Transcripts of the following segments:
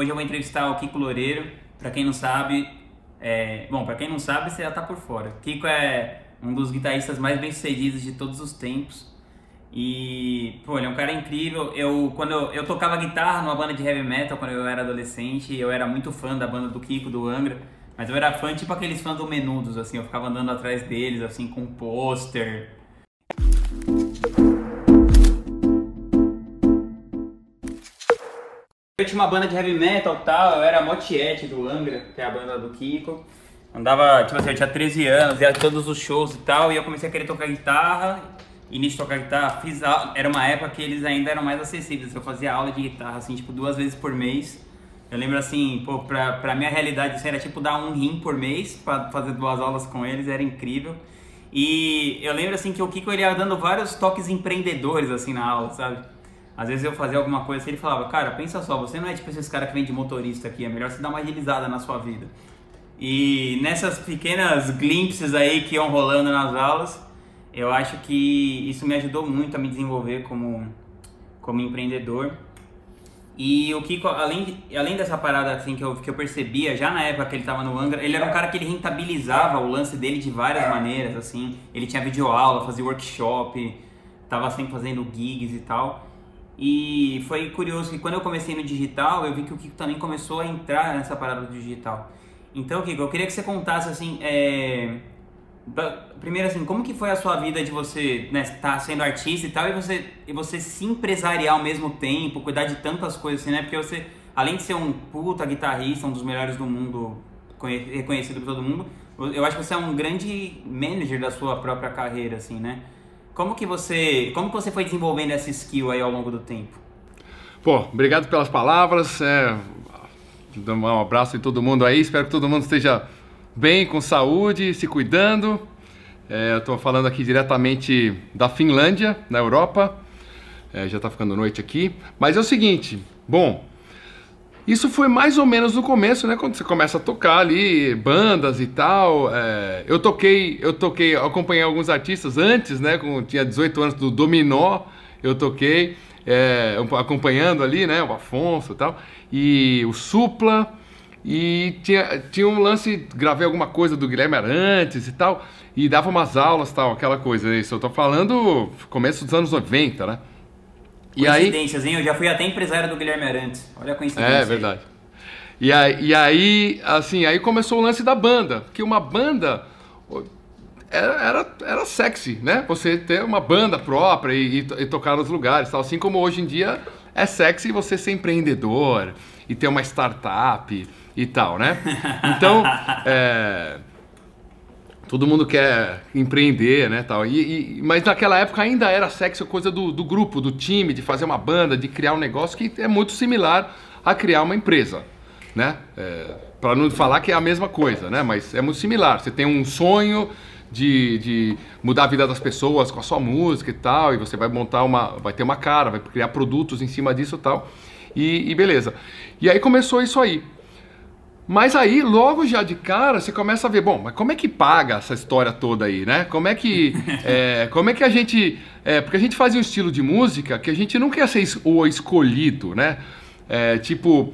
hoje eu vou entrevistar o Kiko Loureiro. Para quem não sabe, é, bom, para quem não sabe, você já tá por fora. Kiko é um dos guitarristas mais bem-sucedidos de todos os tempos. E, pô, ele é um cara incrível. Eu, quando eu, eu tocava guitarra numa banda de heavy metal quando eu era adolescente, eu era muito fã da banda do Kiko, do Angra. Mas eu era fã, tipo aqueles fãs do Menudos, assim, eu ficava andando atrás deles, assim, com pôster. Eu tinha uma banda de heavy metal e tal, eu era motiete do Angra, que é a banda do Kiko. Andava, tipo assim, eu tinha 13 anos, ia a todos os shows e tal, e eu comecei a querer tocar guitarra. Início de tocar guitarra, fiz a... era uma época que eles ainda eram mais acessíveis. Eu fazia aula de guitarra, assim, tipo, duas vezes por mês. Eu lembro assim, pô, pra, pra minha realidade, isso era tipo dar um rim por mês pra fazer duas aulas com eles, era incrível. E eu lembro assim que o Kiko ele ia dando vários toques empreendedores assim na aula, sabe? Às vezes eu fazia alguma coisa assim, ele falava, cara, pensa só, você não é tipo esses caras que vem de motorista aqui, é melhor você dar uma agilizada na sua vida. E nessas pequenas glimpses aí que iam rolando nas aulas, eu acho que isso me ajudou muito a me desenvolver como, como empreendedor. E o Kiko, além, além dessa parada assim que eu, que eu percebia já na época que ele estava no Angra, ele era um cara que ele rentabilizava o lance dele de várias maneiras, assim. Ele tinha videoaula, fazia workshop, tava sempre fazendo gigs e tal. E foi curioso que quando eu comecei no digital, eu vi que o Kiko também começou a entrar nessa parada do digital. Então, Kiko, eu queria que você contasse assim, é, Primeiro assim, como que foi a sua vida de você né, estar tá sendo artista e tal e você, e você se empresariar ao mesmo tempo, cuidar de tantas coisas assim, né? Porque você, além de ser um puta guitarrista, um dos melhores do mundo, reconhecido por todo mundo, eu acho que você é um grande manager da sua própria carreira, assim, né? Como que você, como que você foi desenvolvendo essa skill aí ao longo do tempo? Pô, obrigado pelas palavras. É, um abraço em todo mundo aí. Espero que todo mundo esteja bem, com saúde, se cuidando. É, estou falando aqui diretamente da Finlândia, na Europa. É, já está ficando noite aqui. Mas é o seguinte, bom, isso foi mais ou menos no começo, né? Quando você começa a tocar ali, bandas e tal. É, eu toquei, eu toquei, acompanhei alguns artistas antes, né? Quando tinha 18 anos do Dominó, eu toquei, é, acompanhando ali, né? O Afonso e tal. E o Supla. E tinha, tinha um lance, gravei alguma coisa do Guilherme Arantes e tal, e dava umas aulas tal, aquela coisa. Isso eu tô falando começo dos anos 90, né? E Coincidências, aí... hein? Eu já fui até empresário do Guilherme Arantes. Olha a coincidência. É, verdade. E aí, e aí, assim, aí começou o lance da banda. Que uma banda era, era, era sexy, né? Você ter uma banda própria e, e, e tocar nos lugares, tal. Assim como hoje em dia é sexy você ser empreendedor e ter uma startup e tal, né? Então, é, todo mundo quer empreender, né, tal. E, e, mas naquela época ainda era sexo coisa do, do grupo, do time, de fazer uma banda, de criar um negócio que é muito similar a criar uma empresa, né? É, Para não falar que é a mesma coisa, né? Mas é muito similar. Você tem um sonho de, de, mudar a vida das pessoas com a sua música e tal, e você vai montar uma, vai ter uma cara, vai criar produtos em cima disso e tal, e, e beleza. E aí começou isso aí. Mas aí, logo já de cara, você começa a ver, bom, mas como é que paga essa história toda aí, né? Como é que, é, como é que a gente... É, porque a gente fazia um estilo de música que a gente não quer ser o escolhido, né? É, tipo,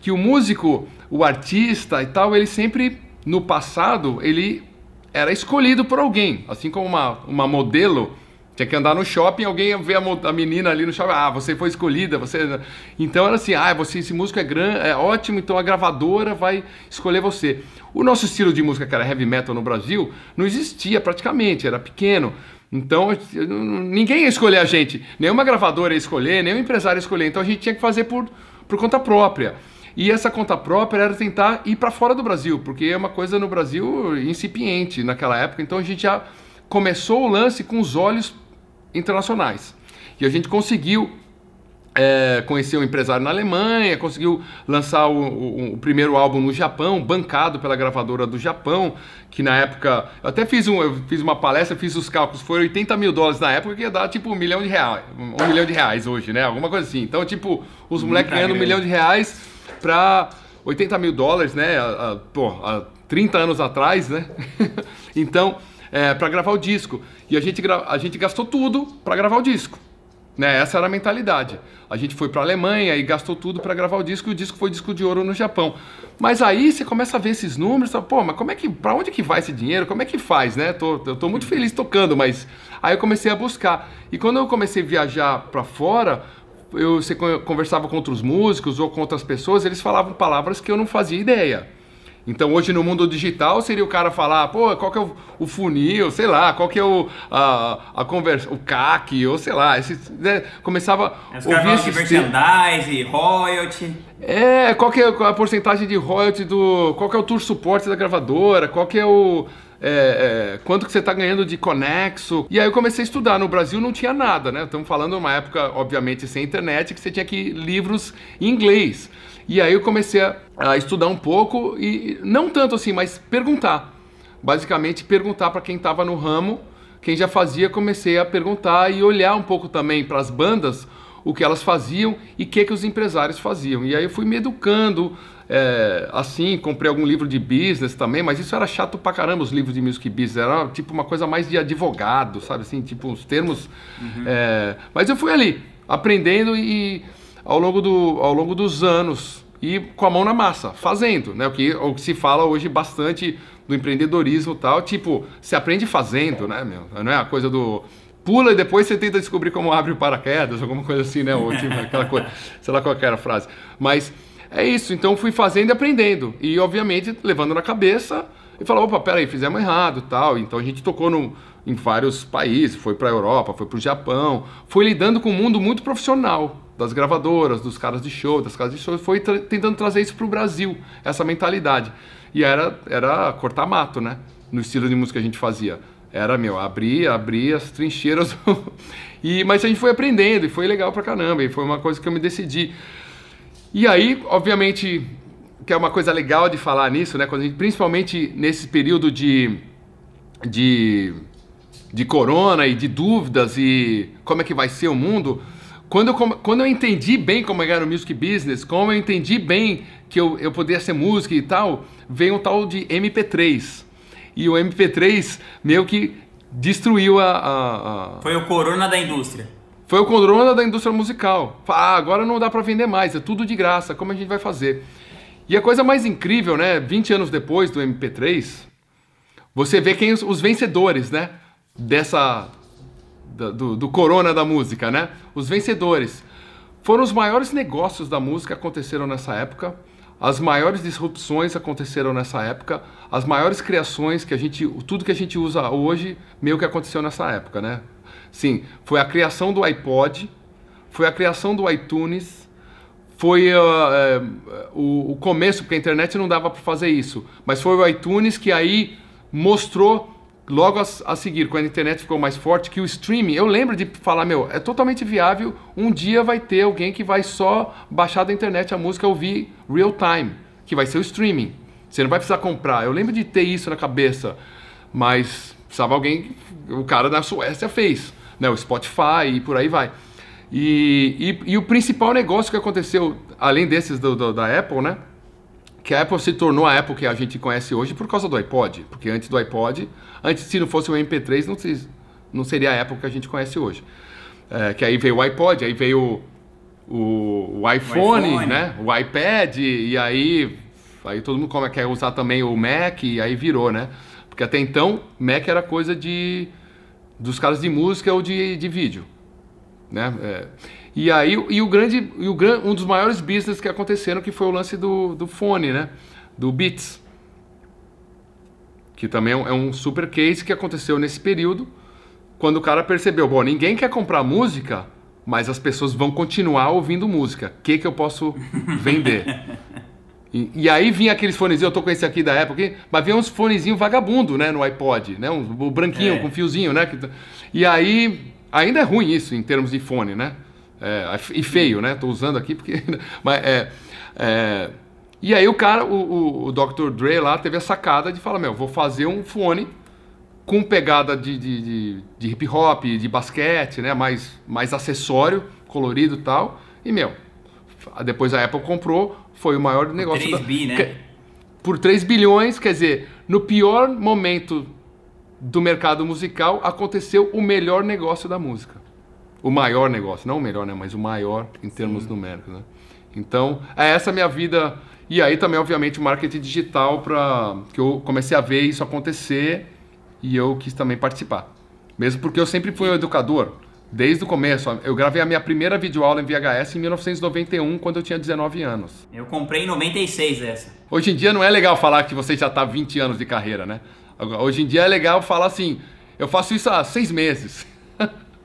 que o músico, o artista e tal, ele sempre, no passado, ele era escolhido por alguém. Assim como uma, uma modelo tinha que andar no shopping, alguém vê a, menina ali no shopping, ah, você foi escolhida, você. Então era assim, ah, você, esse músico é grande, é ótimo, então a gravadora vai escolher você. O nosso estilo de música, que era heavy metal no Brasil, não existia praticamente, era pequeno. Então ninguém ia escolher a gente, nenhuma gravadora ia escolher, nenhum empresário ia escolher. Então a gente tinha que fazer por, por conta própria. E essa conta própria era tentar ir para fora do Brasil, porque é uma coisa no Brasil incipiente naquela época. Então a gente já começou o lance com os olhos internacionais. E a gente conseguiu é, conhecer um empresário na Alemanha, conseguiu lançar o, o, o, primeiro álbum no Japão, bancado pela gravadora do Japão, que na época, eu até fiz, um, eu fiz uma palestra, fiz os cálculos, foi 80 mil dólares na época, que ia dar tipo um milhão de reais, um milhão de reais hoje, né? Alguma coisa assim. Então, tipo, os moleques ganhando um milhão de reais para 80 mil dólares, né? A, a, pô, há 30 anos atrás, né? então, é, para gravar o disco. E a gente, a gente gastou tudo para gravar o disco. Né? Essa era a mentalidade. A gente foi para a Alemanha e gastou tudo para gravar o disco e o disco foi disco de ouro no Japão. Mas aí você começa a ver esses números, fala, pô, mas como é que, para onde que vai esse dinheiro? Como é que faz, né? Tô, eu tô muito feliz tocando, mas aí eu comecei a buscar. E quando eu comecei a viajar para fora, eu você conversava com outros músicos ou com outras pessoas, eles falavam palavras que eu não fazia ideia. Então hoje no mundo digital seria o cara falar, pô, qual que é o, o funil, sei lá, qual que é o a, a conversa, o CAC, ou sei lá, esse, né, começava a ouvir esse merchandise, royalty. É, qual que é a porcentagem de royalty do, qual que é o tour suporte da gravadora, qual que é o é, é, quanto que você está ganhando de conexo. E aí eu comecei a estudar. No Brasil não tinha nada, né? Estamos falando uma época, obviamente, sem internet, que você tinha que livros em inglês. E aí eu comecei a, a estudar um pouco e não tanto assim, mas perguntar. Basicamente perguntar para quem estava no ramo, quem já fazia, comecei a perguntar e olhar um pouco também para as bandas o que elas faziam e o que, que os empresários faziam. E aí eu fui me educando, é, assim, comprei algum livro de business também, mas isso era chato pra caramba, os livros de music business, era tipo uma coisa mais de advogado, sabe assim, tipo os termos. Uhum. É, mas eu fui ali, aprendendo e ao longo, do, ao longo dos anos e com a mão na massa, fazendo, né? O que, o que se fala hoje bastante do empreendedorismo e tal, tipo, se aprende fazendo, né, meu? Não é a coisa do pula e depois você tenta descobrir como abre o paraquedas, alguma coisa assim, né? Ou tipo, aquela coisa, sei lá qual era a frase. Mas é isso, então fui fazendo e aprendendo. E obviamente levando na cabeça e falava, opa, peraí, fizemos errado tal. Então a gente tocou no, em vários países, foi para a Europa, foi para o Japão, foi lidando com um mundo muito profissional das gravadoras, dos caras de show, das casas de show, foi tra tentando trazer isso para o Brasil, essa mentalidade. E era, era cortar mato, né? No estilo de música que a gente fazia. Era, meu, abrir, abrir as trincheiras. e, mas a gente foi aprendendo e foi legal pra caramba. E foi uma coisa que eu me decidi. E aí, obviamente, que é uma coisa legal de falar nisso, né? Quando gente, principalmente nesse período de, de, de corona e de dúvidas e como é que vai ser o mundo quando eu, quando eu entendi bem como era o music business, como eu entendi bem que eu, eu poderia ser música e tal, veio um tal de MP3. E o MP3 meio que destruiu a, a, a... Foi o corona da indústria. Foi o corona da indústria musical. Ah, agora não dá para vender mais, é tudo de graça, como a gente vai fazer? E a coisa mais incrível, né, 20 anos depois do MP3, você vê quem os, os vencedores, né, dessa do, do corona da música, né? Os vencedores. Foram os maiores negócios da música que aconteceram nessa época. As maiores disrupções aconteceram nessa época. As maiores criações que a gente, tudo que a gente usa hoje, meio que aconteceu nessa época, né? Sim, foi a criação do iPod, foi a criação do iTunes, foi uh, uh, o, o, começo, porque a internet não dava para fazer isso, mas foi o iTunes que aí mostrou logo a, a, seguir, quando a internet ficou mais forte, que o streaming, eu lembro de falar, meu, é totalmente viável, um dia vai ter alguém que vai só baixar da internet a música ouvir real time, que vai ser o streaming. Você não vai precisar comprar. Eu lembro de ter isso na cabeça, mas precisava alguém, o cara da Suécia fez, né, o Spotify e por aí vai. E, e, e o principal negócio que aconteceu, além desses do, do, da Apple, né, que a Apple se tornou a Apple que a gente conhece hoje por causa do iPod, porque antes do iPod Antes, se não fosse o MP3, não, não seria a Apple que a gente conhece hoje. É, que aí veio o iPod, aí veio o, o, iPhone, o iPhone, né? O iPad, e aí, aí todo mundo quer usar também o Mac, e aí virou, né? Porque até então, Mac era coisa de dos caras de música ou de, de vídeo, né? É, e aí, e o grande, e o, um dos maiores business que aconteceram que foi o lance do, do fone, né? Do Beats que também é um super case que aconteceu nesse período, quando o cara percebeu, bom, ninguém quer comprar música, mas as pessoas vão continuar ouvindo música. O que, que eu posso vender? e, e, aí vinha aqueles fonezinhos, eu tô com esse aqui da época, mas vinha uns fonezinhos vagabundo, né, no iPod, né, um, branquinho, é. com fiozinho, né? E aí, ainda é ruim isso em termos de fone, né? É, e feio, né? Tô usando aqui porque... mas é, é e aí o cara, o, o, Dr. Dre lá, teve a sacada de falar, meu, vou fazer um fone com pegada de, de, de, de hip hop, de basquete, né? Mais, mais acessório, colorido e tal. E, meu, depois a Apple comprou, foi o maior negócio. 3 bi, da, né? Por 3 bilhões, quer dizer, no pior momento do mercado musical, aconteceu o melhor negócio da música. O maior negócio, não o melhor, né? Mas o maior em termos Sim. numéricos, né? Então, é essa a minha vida. E aí também, obviamente, o marketing digital para que eu comecei a ver isso acontecer e eu quis também participar. Mesmo porque eu sempre fui um educador, desde o começo. Eu gravei a minha primeira videoaula em VHS em 1991, quando eu tinha 19 anos. Eu comprei em 96 essa. Hoje em dia não é legal falar que você já está 20 anos de carreira, né? Hoje em dia é legal falar assim, eu faço isso há seis meses.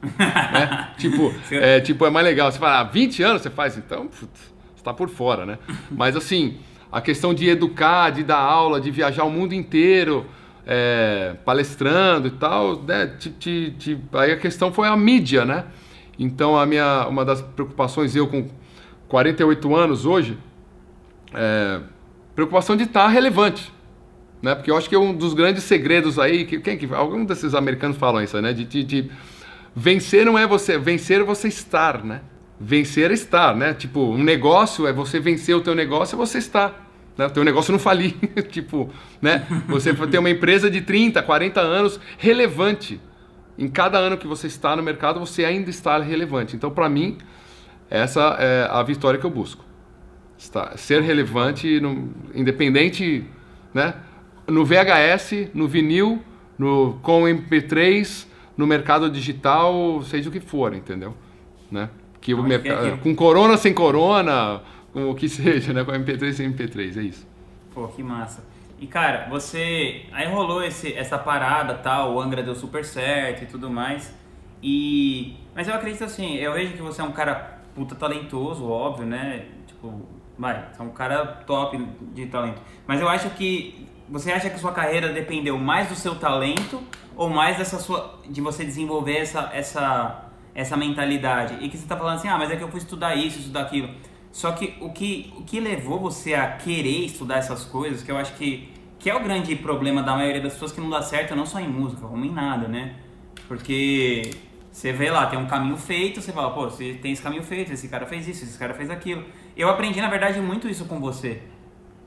Né? tipo, é, tipo, é mais legal. Você fala, ah, 20 anos você faz, então, putz, você está por fora, né? Mas assim, a questão de educar, de dar aula, de viajar o mundo inteiro, é, palestrando e tal, né? Te, te, te, aí a questão foi a mídia, né? Então a minha, uma das preocupações, eu com 48 anos hoje, é, preocupação de estar relevante. Né? Porque eu acho que é um dos grandes segredos aí, que, quem que algum desses americanos falam isso, né? De, de, de, vencer não é você, vencer é você estar, né? Vencer é estar, né? Tipo, um negócio é você vencer o teu negócio, é você estar. Né? O teu negócio não falir, tipo, né? Você ter uma empresa de 30, 40 anos relevante. Em cada ano que você está no mercado, você ainda está relevante. Então, para mim, essa é a vitória que eu busco. Está, ser relevante, no, independente, né? no VHS, no vinil, no, com MP3, no mercado digital, seja o que for, entendeu? Né? Que o mercado, com corona, sem corona, com o que seja, né? Com MP3 sem MP3, é isso. Pô, que massa. E cara, você. Aí rolou esse, essa parada tal, o Angra deu super certo e tudo mais. E. Mas eu acredito assim, eu vejo que você é um cara puta talentoso, óbvio, né? Tipo, vai, você é um cara top de talento. Mas eu acho que você acha que sua carreira dependeu mais do seu talento ou mais dessa sua de você desenvolver essa essa essa mentalidade? E que você está falando assim: "Ah, mas é que eu fui estudar isso, estudar aquilo". Só que o que o que levou você a querer estudar essas coisas, que eu acho que que é o grande problema da maioria das pessoas que não dá certo, não só em música, como em nada, né? Porque você vê lá, tem um caminho feito, você fala, pô, você tem esse caminho feito, esse cara fez isso, esse cara fez aquilo. Eu aprendi, na verdade, muito isso com você.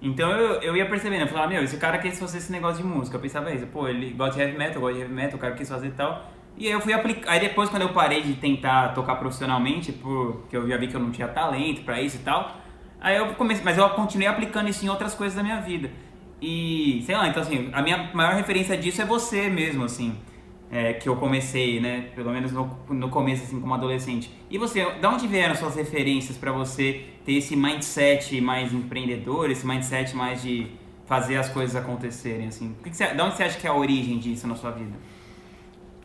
Então eu, eu ia percebendo, eu falava, meu, esse cara quis fazer esse negócio de música. Eu pensava isso, pô, ele gosta de heavy metal, gosta de heavy metal, o cara quis fazer tal. E aí eu fui aplicar. Aí depois, quando eu parei de tentar tocar profissionalmente, porque eu já vi que eu não tinha talento para isso e tal, aí eu comecei. Mas eu continuei aplicando isso em outras coisas da minha vida. E, sei lá, então assim, a minha maior referência disso é você mesmo, assim é, que eu comecei, né? Pelo menos no, no começo, assim, como adolescente. E você, de onde vieram suas referências para você ter esse mindset mais empreendedor, esse mindset mais de fazer as coisas acontecerem, assim? Que que você, de onde você acha que é a origem disso na sua vida?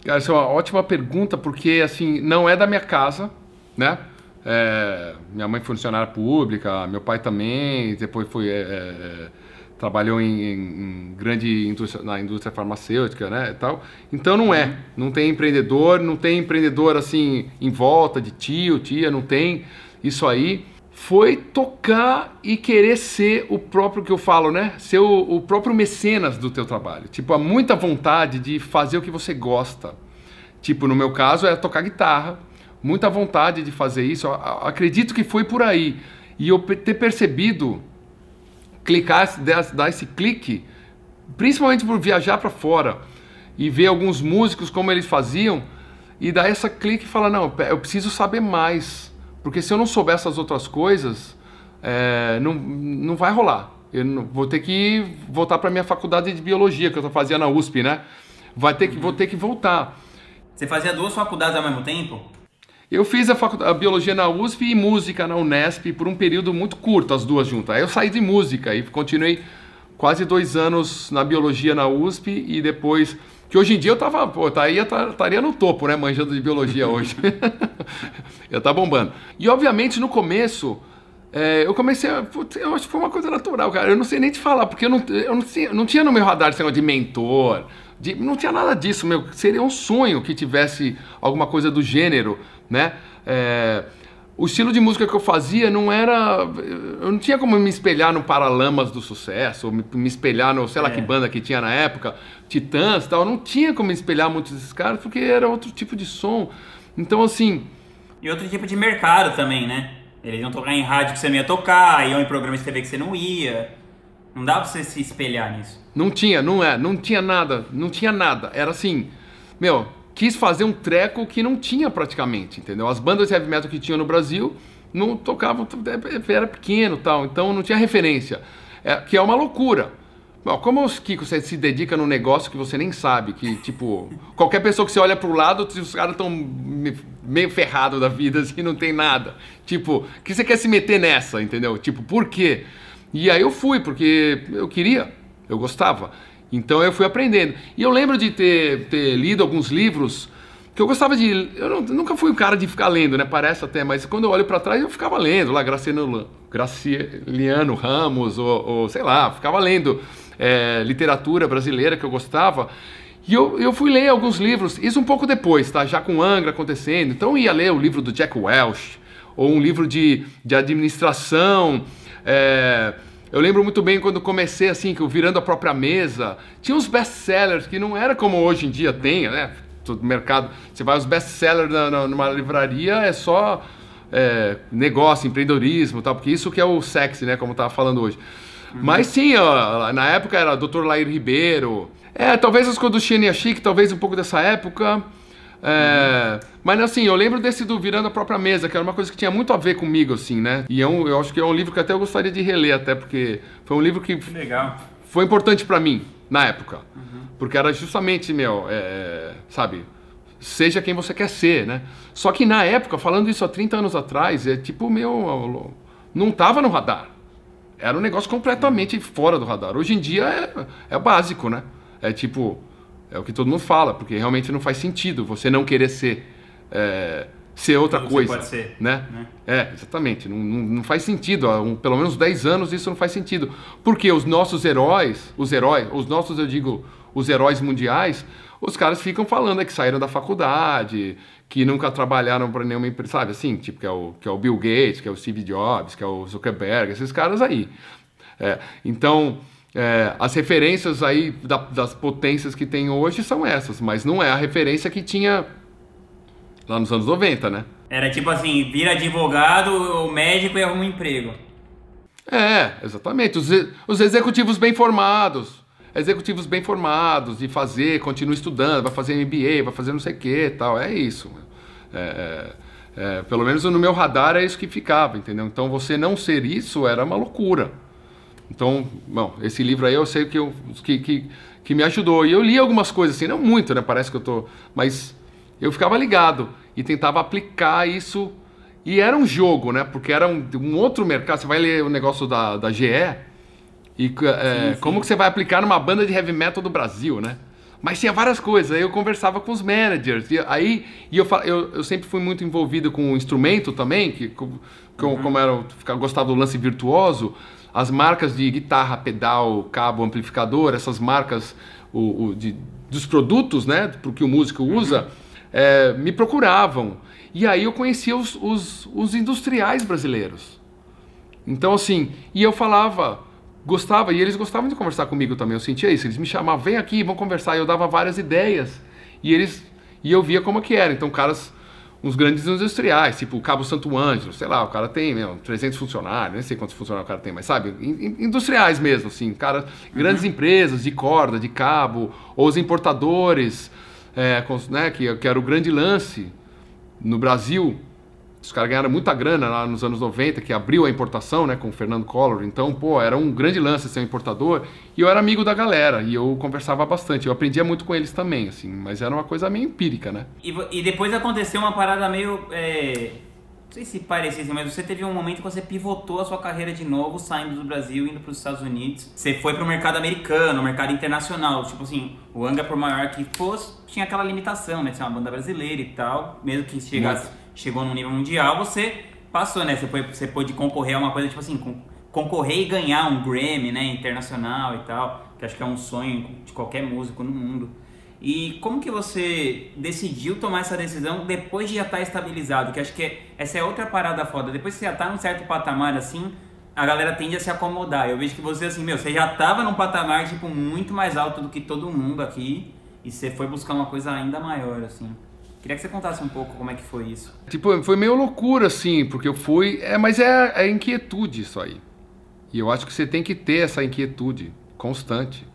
Cara, essa é uma ótima pergunta, porque, assim, não é da minha casa, né? É, minha mãe funcionária pública, meu pai também, depois foi... É, é trabalhou em, em, grande indústria, na indústria farmacêutica, né, tal. Então não é, não tem empreendedor, não tem empreendedor assim em volta de tio, tia, não tem isso aí. Foi tocar e querer ser o próprio que eu falo, né? Ser o, o próprio mecenas do teu trabalho. Tipo, há muita vontade de fazer o que você gosta. Tipo, no meu caso é tocar guitarra, muita vontade de fazer isso. Acredito que foi por aí. E eu ter percebido clicar, dar esse clique, principalmente por viajar para fora e ver alguns músicos como eles faziam e dar essa clique e falar não, eu preciso saber mais, porque se eu não souber essas outras coisas, é, não, não vai rolar. Eu vou ter que voltar para minha faculdade de biologia que eu fazia na USP, né? Vai ter que, vou ter que voltar. Você fazia duas faculdades ao mesmo tempo? Eu fiz a, a, biologia na USP e música na Unesp por um período muito curto, as duas juntas. Aí eu saí de música e continuei quase dois anos na biologia na USP e depois. Que hoje em dia eu tava, pô, estaria, estaria no topo, né? Manjando de biologia hoje. eu tá bombando. E obviamente no começo. É, eu comecei a. Putz, eu acho que foi uma coisa natural, cara. Eu não sei nem te falar, porque eu não, eu não, tinha, não tinha no meu radar esse negócio de mentor. De, não tinha nada disso, meu. Seria um sonho que tivesse alguma coisa do gênero né? É, o estilo de música que eu fazia não era. Eu não tinha como me espelhar no Paralamas do Sucesso, ou me, espelhar no, sei lá é. que banda que tinha na época, Titãs e tal. Eu não tinha como me espelhar muitos desses caras, porque era outro tipo de som. Então, assim. E outro tipo de mercado também, né? Eles iam tocar em rádio que você não ia tocar, iam em programas de TV que você não ia. Não dá pra você se espelhar nisso. Não tinha, não é, não tinha nada, não tinha nada. Era assim, meu, quis fazer um treco que não tinha praticamente, entendeu? As bandas de heavy metal que tinham no Brasil não tocavam, era pequeno tal, então não tinha referência. É, que é uma loucura. Como que você se dedica num negócio que você nem sabe, que tipo, qualquer pessoa que você olha pro lado, os caras estão meio ferrados da vida, assim, não tem nada. Tipo, que você quer se meter nessa, entendeu? Tipo, por quê? E aí eu fui, porque eu queria, eu gostava. Então eu fui aprendendo. E eu lembro de ter, ter lido alguns livros que eu gostava de. Eu não, nunca fui o cara de ficar lendo, né? Parece até, mas quando eu olho para trás eu ficava lendo lá Graciano, Graciliano Ramos, ou, ou sei lá, ficava lendo é, literatura brasileira que eu gostava. E eu, eu fui ler alguns livros, isso um pouco depois, tá? Já com Angra acontecendo. Então eu ia ler o livro do Jack Welch, ou um livro de, de administração. É, eu lembro muito bem quando comecei assim, que eu virando a própria mesa, tinha uns best-sellers que não era como hoje em dia tem, né? Todo mercado, você vai aos best-sellers numa livraria, é só é, negócio, empreendedorismo, tal, porque isso que é o sexy, né? Como eu tava falando hoje. Uhum. Mas sim, ó, na época era Dr. Lair Ribeiro. É, talvez as coisas do Xenia Chic, talvez um pouco dessa época. É, mas assim, eu lembro desse do Virando a Própria Mesa, que era uma coisa que tinha muito a ver comigo, assim, né? E é um, eu acho que é um livro que até eu gostaria de reler, até porque foi um livro que, que legal. foi importante para mim, na época. Uhum. Porque era justamente, meu, é, sabe, seja quem você quer ser, né? Só que na época, falando isso há 30 anos atrás, é tipo, meu, não tava no radar. Era um negócio completamente fora do radar. Hoje em dia é, é básico, né? É tipo, é o que todo mundo fala, porque realmente não faz sentido você não querer ser, é, ser outra Tudo coisa. pode ser. Né? né? É, exatamente. Não, não, não faz sentido. Há um, pelo menos 10 anos isso não faz sentido. Porque os nossos heróis, os heróis, os nossos, eu digo, os heróis mundiais, os caras ficam falando é que saíram da faculdade, que nunca trabalharam para nenhuma empresa, sabe assim? Tipo, que é, o, que é o Bill Gates, que é o Steve Jobs, que é o Zuckerberg, esses caras aí. É, então é, as referências aí da, das potências que tem hoje são essas, mas não é a referência que tinha lá nos anos 90, né? Era tipo assim, vira advogado ou médico e arruma um emprego. É, exatamente. Os, os executivos bem formados. Executivos bem formados, de fazer, continua estudando, vai fazer MBA, vai fazer não sei o que tal. É isso. É, é, é, pelo menos no meu radar é isso que ficava, entendeu? Então você não ser isso era uma loucura. Então, bom, esse livro aí eu sei que, eu, que, que, que me ajudou. E eu li algumas coisas assim, não muito, né? Parece que eu tô. Mas eu ficava ligado e tentava aplicar isso. E era um jogo, né? Porque era um, um outro mercado. Você vai ler o negócio da, da GE e é, sim, sim. como que você vai aplicar numa banda de heavy metal do Brasil, né? Mas tinha várias coisas. Aí eu conversava com os managers. E aí e eu, eu, eu sempre fui muito envolvido com o instrumento também, que, que uhum. como era, eu gostava do lance virtuoso as marcas de guitarra, pedal, cabo, amplificador, essas marcas o, o de, dos produtos, né, porque o músico usa, uhum. é, me procuravam. E aí eu conhecia os, os, os, industriais brasileiros. Então, assim, e eu falava, gostava, e eles gostavam de conversar comigo também, eu sentia isso. Eles me chamavam, vem aqui, vamos conversar. E eu dava várias ideias. E eles, e eu via como que era. Então, caras uns grandes industriais, tipo o Cabo Santo Ângelo, sei lá, o cara tem meu, 300 funcionários, nem sei quantos funcionários o cara tem, mas sabe, industriais mesmo, assim, cara, grandes uhum. empresas de corda, de cabo, ou os importadores, é, né, que, que era o grande lance no Brasil, os caras ganharam muita grana lá nos anos 90, que abriu a importação, né, com o Fernando Collor. Então, pô, era um grande lance ser um importador. E eu era amigo da galera, e eu conversava bastante. Eu aprendia muito com eles também, assim, mas era uma coisa meio empírica, né? E, e depois aconteceu uma parada meio. É... Não sei se parecia mas você teve um momento que você pivotou a sua carreira de novo, saindo do Brasil, indo para os Estados Unidos. Você foi para o mercado americano, mercado internacional. Tipo assim, o Angra, por maior que fosse, tinha aquela limitação, né? Ser uma banda brasileira e tal. Mesmo que chegasse. Muito chegou no nível mundial, você passou, né? Você, foi, você pôde concorrer a uma coisa tipo assim, concorrer e ganhar um Grammy, né? Internacional e tal, que acho que é um sonho de qualquer músico no mundo. E como que você decidiu tomar essa decisão depois de já estar estabilizado? Que acho que essa é outra parada foda. Depois que você já está num certo patamar assim, a galera tende a se acomodar. Eu vejo que você assim, meu, você já estava num patamar tipo muito mais alto do que todo mundo aqui e você foi buscar uma coisa ainda maior assim. Queria que você contasse um pouco como é que foi isso. Tipo, foi meio loucura, assim, porque eu fui. É, mas é, é inquietude isso aí. E eu acho que você tem que ter essa inquietude constante.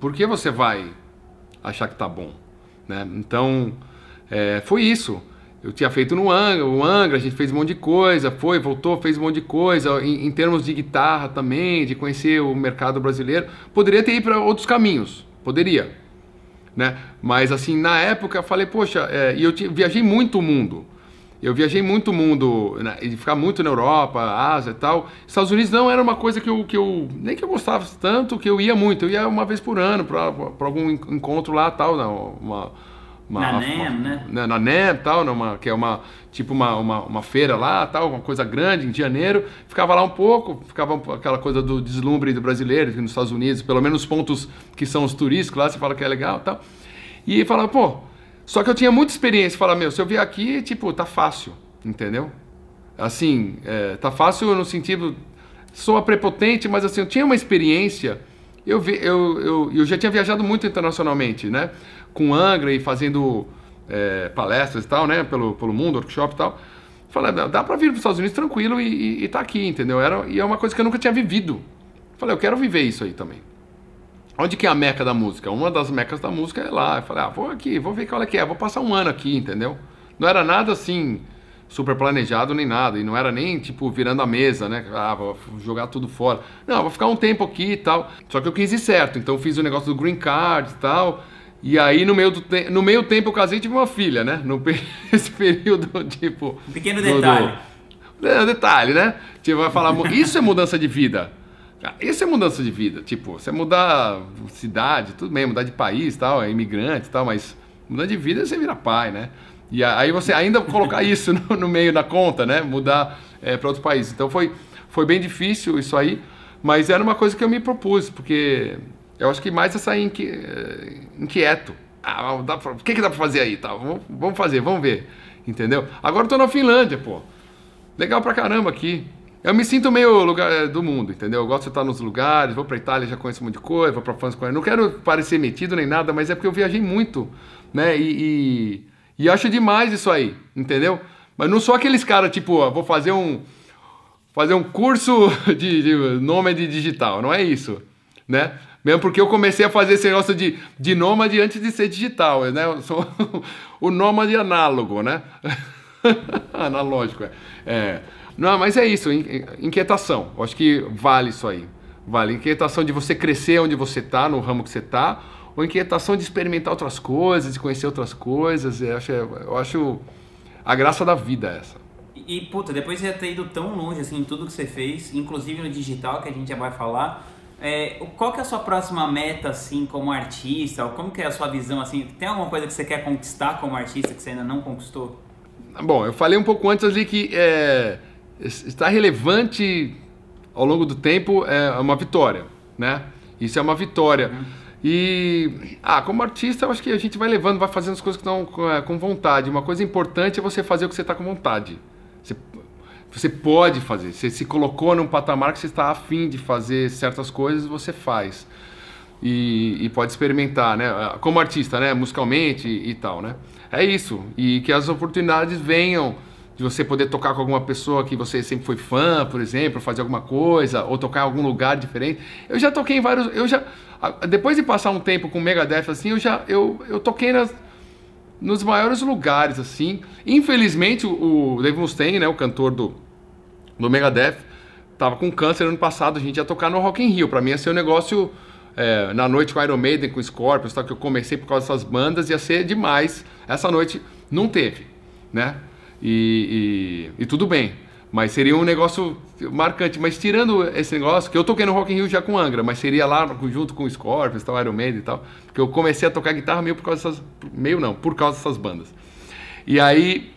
Por que você vai achar que tá bom? né? Então, é, foi isso. Eu tinha feito no Angra, o Angra, a gente fez um monte de coisa, foi, voltou, fez um monte de coisa. Em, em termos de guitarra também, de conhecer o mercado brasileiro, poderia ter ido para outros caminhos, poderia, né? Mas assim, na época, eu falei, poxa, é, e eu viajei muito o mundo. Eu viajei muito o mundo, né, e ficar muito na Europa, Ásia e tal. Estados Unidos não era uma coisa que eu, que eu nem que eu gostava tanto, que eu ia muito. Eu ia uma vez por ano para algum encontro lá tal, não, uma, uma, na NEM, uma, né? Na, na NEM tal, numa, que é uma tipo uma, uma, uma, feira lá, tal, uma coisa grande em janeiro. Ficava lá um pouco, ficava aquela coisa do deslumbre do brasileiro nos Estados Unidos, pelo menos os pontos que são os turísticos lá, você fala que é legal, tal. E falava, pô, só que eu tinha muita experiência, falar, meu, se eu vier aqui, tipo, tá fácil, entendeu? Assim, é, tá fácil no sentido, sou prepotente, mas assim, eu tinha uma experiência, eu, vi, eu, eu, eu já tinha viajado muito internacionalmente, né? Com Angra e fazendo é, palestras e tal, né? Pelo, pelo mundo, workshop e tal. Falei, dá pra vir para os Estados Unidos tranquilo e, e, e tá aqui, entendeu? Era, e é uma coisa que eu nunca tinha vivido. Falei, eu quero viver isso aí também. Onde que é a meca da música? Uma das mecas da música é lá. Eu falei, ah, vou aqui, vou ver qual é que é, vou passar um ano aqui, entendeu? Não era nada assim, super planejado nem nada. E não era nem, tipo, virando a mesa, né? Ah, vou jogar tudo fora. Não, vou ficar um tempo aqui e tal. Só que eu quis ir certo, então fiz o negócio do green card e tal. E aí, no meio, do te... no meio tempo, eu casei e tive uma filha, né? No esse período, tipo... Um pequeno detalhe. Do... É, detalhe, né? Tipo, vai falar, isso é mudança de vida. Isso é mudança de vida. Tipo, você mudar cidade, tudo bem, mudar de país tal, é imigrante tal, mas mudar de vida você vira pai, né? E aí você ainda colocar isso no, no, meio da conta, né? Mudar é, para outro país. Então foi, foi bem difícil isso aí, mas era uma coisa que eu me propus, porque eu acho que mais é sair inqui, é, inquieto. Ah, pra, o que, que dá para fazer aí? Tá, vamos, fazer, vamos ver. Entendeu? Agora eu tô na Finlândia, pô. Legal pra caramba aqui. Eu me sinto meio lugar eh, do mundo, entendeu? Eu gosto de estar nos lugares, vou para Itália, já conheço um monte de coisa, vou para França, não quero parecer metido nem nada, mas é porque eu viajei muito, né? E, e, e acho demais isso aí, entendeu? Mas não sou aqueles caras tipo, ó, vou fazer um fazer um curso de, de nômade digital, não é isso, né? Mesmo porque eu comecei a fazer esse negócio de, de nômade antes de ser digital, né? Eu sou o nômade análogo, né? Analógico, é. é. Não, mas é isso, inquietação. Eu acho que vale isso aí. Vale. Inquietação de você crescer onde você está, no ramo que você está, ou inquietação de experimentar outras coisas, de conhecer outras coisas. Eu acho, eu acho a graça da vida essa. E, puta, depois de ter ido tão longe assim em tudo que você fez, inclusive no digital, que a gente já vai falar, é, qual que é a sua próxima meta, assim, como artista? Ou como que é a sua visão, assim? Tem alguma coisa que você quer conquistar como artista que você ainda não conquistou? Bom, eu falei um pouco antes ali que é, estar relevante ao longo do tempo é uma vitória, né? Isso é uma vitória. Uhum. E, ah, como artista, eu acho que a gente vai levando, vai fazendo as coisas que estão é, com vontade. Uma coisa importante é você fazer o que você está com vontade. Você, pode fazer. Você se colocou num patamar que você está afim de fazer certas coisas, você faz. E, e, pode experimentar, né? Como artista, né? Musicalmente e, e tal, né? É isso. E que as oportunidades venham de você poder tocar com alguma pessoa que você sempre foi fã, por exemplo, fazer alguma coisa, ou tocar em algum lugar diferente. Eu já toquei em vários. Eu já. Depois de passar um tempo com o Megadeth, assim, eu já. Eu, eu toquei nas, nos maiores lugares, assim. Infelizmente, o, o Dave Mustaine, né, o cantor do, do Megadeth, tava com câncer ano passado. A gente ia tocar no Rock in Rio. Pra mim ia ser um negócio. É, na noite com Iron Maiden, com Scorpions, tal, que eu comecei por causa dessas bandas, ia ser demais. Essa noite não teve, né? E, e, e, tudo bem. Mas seria um negócio marcante. Mas tirando esse negócio, que eu toquei no Rock in Rio já com Angra, mas seria lá junto com Scorpions, tal, Iron Maiden e tal. Porque eu comecei a tocar guitarra meio por causa dessas... Meio não, por causa dessas bandas. E aí...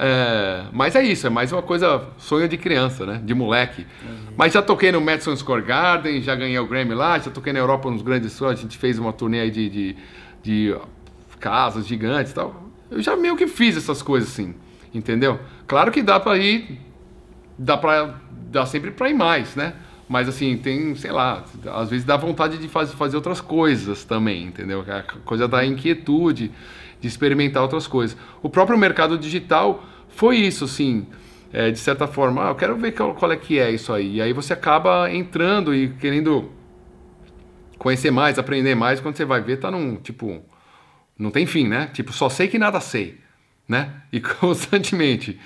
É, mas é isso, é mais uma coisa, sonho de criança, né? De moleque. Uhum. Mas já toquei no Madison Square Garden, já ganhei o Grammy lá, já toquei na Europa nos grandes a gente fez uma turnê aí de, de, de casas gigantes e tal. Eu já meio que fiz essas coisas assim. Entendeu? Claro que dá para ir, dá para dá sempre para ir mais, né? Mas assim, tem, sei lá, às vezes dá vontade de fazer, fazer outras coisas também, entendeu? A coisa da inquietude, de experimentar outras coisas. O próprio mercado digital foi isso, assim, é, de certa forma. Ah, eu quero ver qual, qual é que é isso aí. E aí você acaba entrando e querendo conhecer mais, aprender mais. Quando você vai ver, tá num, tipo, Não tem fim, né? Tipo, só sei que nada sei, né? E constantemente,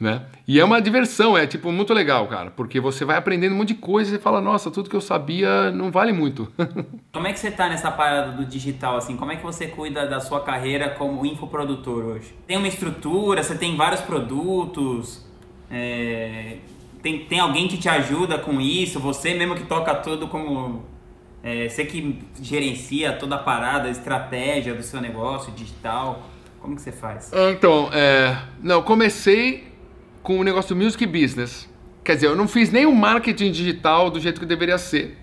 né? E é uma diversão, é tipo muito legal, cara, porque você vai aprendendo um monte de coisa e fala, nossa, tudo que eu sabia não vale muito. como é que você tá nessa parada do digital, assim? Como é que você cuida da sua carreira como infoprodutor hoje? Tem uma estrutura, você tem vários produtos, é... tem, tem alguém que te ajuda com isso, você mesmo que toca tudo como é, você que gerencia toda a parada, a estratégia do seu negócio digital, como que você faz? Então, é, não, comecei com o negócio do music business. Quer dizer, eu não fiz nem o marketing digital do jeito que deveria ser,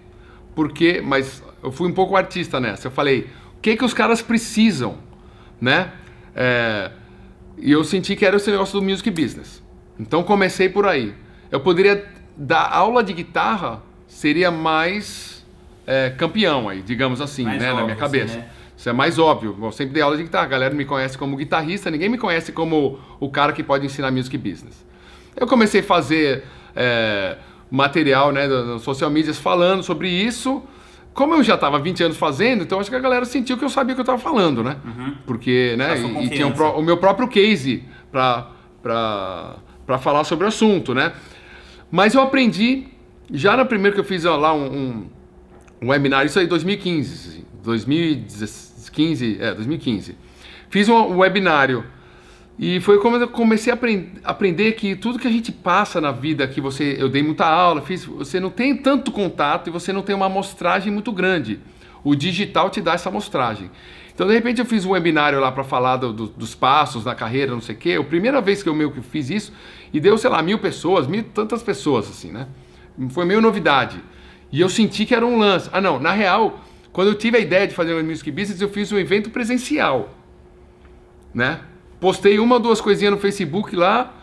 porque, mas eu fui um pouco artista nessa. Eu falei, o que que os caras precisam, né? É, e eu senti que era esse negócio do music business. Então comecei por aí. Eu poderia dar aula de guitarra, seria mais é, campeão aí, digamos assim, mais né, óbvio, na minha cabeça. Assim, né? Isso é mais óbvio. Eu sempre dei aula de guitarra. A galera me conhece como guitarrista, ninguém me conhece como o cara que pode ensinar music business. Eu comecei a fazer é, material né, nas social medias falando sobre isso. Como eu já estava 20 anos fazendo, então acho que a galera sentiu que eu sabia o que eu estava falando, né? Uhum. Porque, né? E, e, tinha um o meu próprio case para falar sobre o assunto, né? Mas eu aprendi, já na primeira que eu fiz lá um, um um webinar, isso aí 2015, 2015, é, 2015. Fiz um webinário e foi como eu comecei a aprender que tudo que a gente passa na vida, que você, eu dei muita aula, fiz, você não tem tanto contato e você não tem uma amostragem muito grande. O digital te dá essa amostragem. Então, de repente, eu fiz um webinário lá para falar do, do, dos passos na carreira, não sei o quê. A primeira vez que eu meio que fiz isso e deu, sei lá, mil pessoas, mil tantas pessoas, assim, né? Foi meio novidade. E eu senti que era um lance. Ah, não, na real, quando eu tive a ideia de fazer o Music Business, eu fiz um evento presencial. Né? Postei uma ou duas coisinhas no Facebook lá.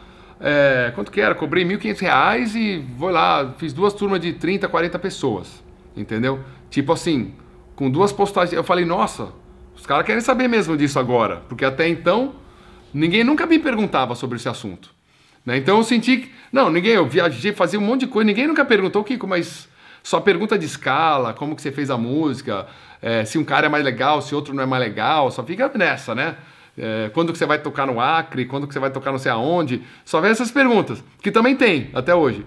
É, quanto que era? Cobrei R$ 1.500 e vou lá, fiz duas turmas de 30, 40 pessoas. Entendeu? Tipo assim, com duas postagens. Eu falei, nossa, os caras querem saber mesmo disso agora. Porque até então, ninguém nunca me perguntava sobre esse assunto. Né? Então eu senti que. Não, ninguém, eu viajei, fazia um monte de coisa, ninguém nunca perguntou, Kiko, mas só pergunta de escala, como que você fez a música, é, se um cara é mais legal, se outro não é mais legal, só fica nessa, né? É, quando que você vai tocar no Acre, quando que você vai tocar não sei aonde, só vem essas perguntas, que também tem até hoje.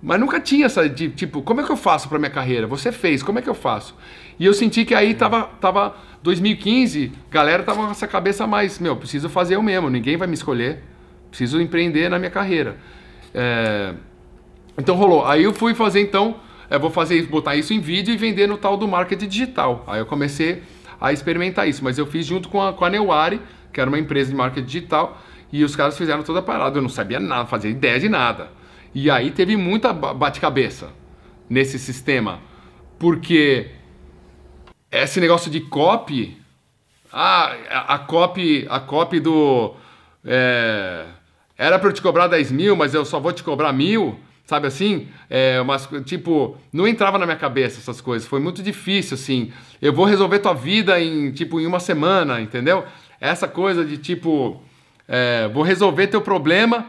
Mas nunca tinha essa de tipo, como é que eu faço para minha carreira? Você fez, como é que eu faço? E eu senti que aí tava, tava 2015, galera tava com essa cabeça mais, meu, preciso fazer eu mesmo, ninguém vai me escolher, preciso empreender na minha carreira. É, então rolou. Aí eu fui fazer então eu vou fazer isso, botar isso em vídeo e vender no tal do marketing digital. Aí eu comecei a experimentar isso, mas eu fiz junto com a, com a Neuari, que era uma empresa de marketing digital, e os caras fizeram toda a parada. Eu não sabia nada, fazia ideia de nada. E aí teve muita bate-cabeça nesse sistema, porque esse negócio de copy, ah, a copy, a copy do é, era para eu te cobrar 10 mil, mas eu só vou te cobrar mil. Sabe assim? É, umas, tipo, não entrava na minha cabeça essas coisas. Foi muito difícil, assim. Eu vou resolver tua vida em, tipo, em uma semana, entendeu? Essa coisa de, tipo, é, vou resolver teu problema.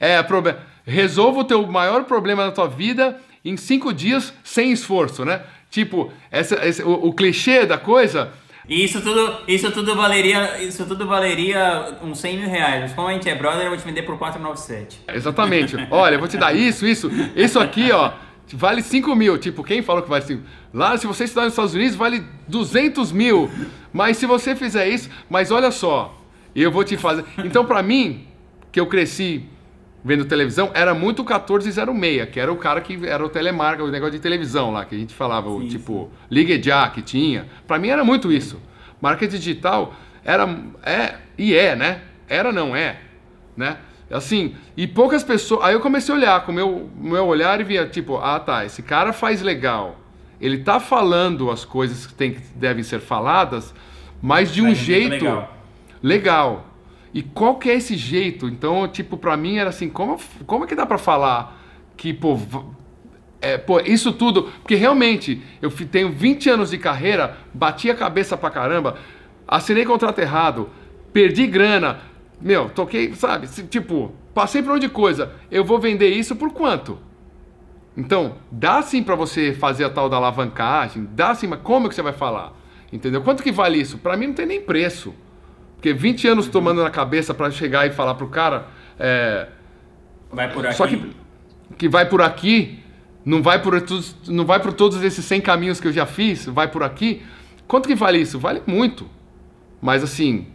É, problema. Resolva o teu maior problema na tua vida em cinco dias sem esforço, né? Tipo, essa, esse, o, o clichê da coisa isso tudo, isso tudo valeria, isso tudo valeria uns 100 mil reais. Mas como a gente é brother, eu vou te vender por 497. Exatamente. Olha, eu vou te dar isso, isso, isso aqui, ó, vale 5 mil. Tipo, quem falou que vale 5? Lá, se você estudar nos Estados Unidos, vale 200 mil. Mas se você fizer isso, mas olha só, eu vou te fazer. Então, para mim, que eu cresci vendo televisão, era muito o 1406, que era o cara que era o telemarca, o negócio de televisão lá, que a gente falava, sim, o, tipo. Ligue Já, que tinha. Para mim era muito isso. Marketing digital era, é, e é, né? Era, não é, né? Assim, e poucas pessoas. Aí eu comecei a olhar com o meu, meu olhar e via, tipo, ah tá, esse cara faz legal. Ele tá falando as coisas que, tem, que devem ser faladas, mas de um é jeito legal. legal. E qual que é esse jeito? Então, tipo, para mim era assim, como, como é que dá para falar que, pô, é, pô, isso tudo, porque realmente eu tenho 20 anos de carreira, bati a cabeça pra caramba, assinei contrato errado, perdi grana, meu, toquei, sabe, tipo, passei por um monte de coisa, eu vou vender isso por quanto? Então, dá sim para você fazer a tal da alavancagem, dá sim, mas como que você vai falar? Entendeu? Quanto que vale isso? Para mim não tem nem preço. Porque 20 anos tomando na cabeça para chegar e falar pro cara. É, vai por aqui. Só que, que vai por aqui, não vai por, não vai por todos esses 100 caminhos que eu já fiz, vai por aqui. Quanto que vale isso? Vale muito. Mas assim,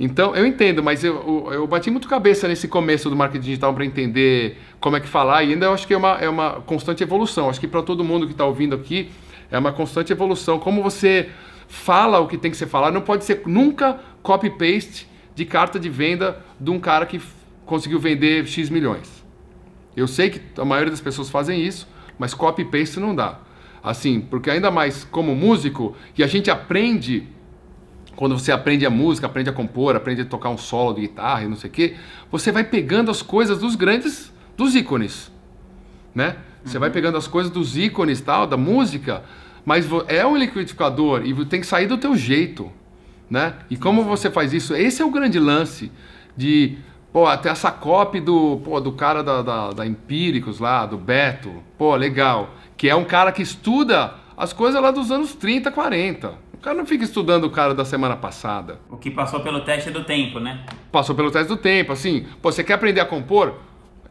então eu entendo, mas eu, eu, eu bati muito cabeça nesse começo do marketing digital para entender como é que falar e ainda eu acho que é uma, é uma constante evolução. Acho que para todo mundo que está ouvindo aqui é uma constante evolução. Como você fala o que tem que ser falado, não pode ser nunca copy-paste de carta de venda de um cara que conseguiu vender X milhões. Eu sei que a maioria das pessoas fazem isso, mas copy-paste não dá. Assim, porque ainda mais como músico, e a gente aprende, quando você aprende a música, aprende a compor, aprende a tocar um solo de guitarra e não sei o quê, você vai pegando as coisas dos grandes, dos ícones, né? Você uhum. vai pegando as coisas dos ícones tal, da música, mas é um liquidificador e tem que sair do teu jeito, né? E como você faz isso? Esse é o grande lance de Pô, até essa copy do, pô, do cara da, da, da Empíricos lá, do Beto. Pô, legal. Que é um cara que estuda as coisas lá dos anos 30, 40. O cara não fica estudando o cara da semana passada. O que passou pelo teste do tempo, né? Passou pelo teste do tempo, assim. Pô, você quer aprender a compor?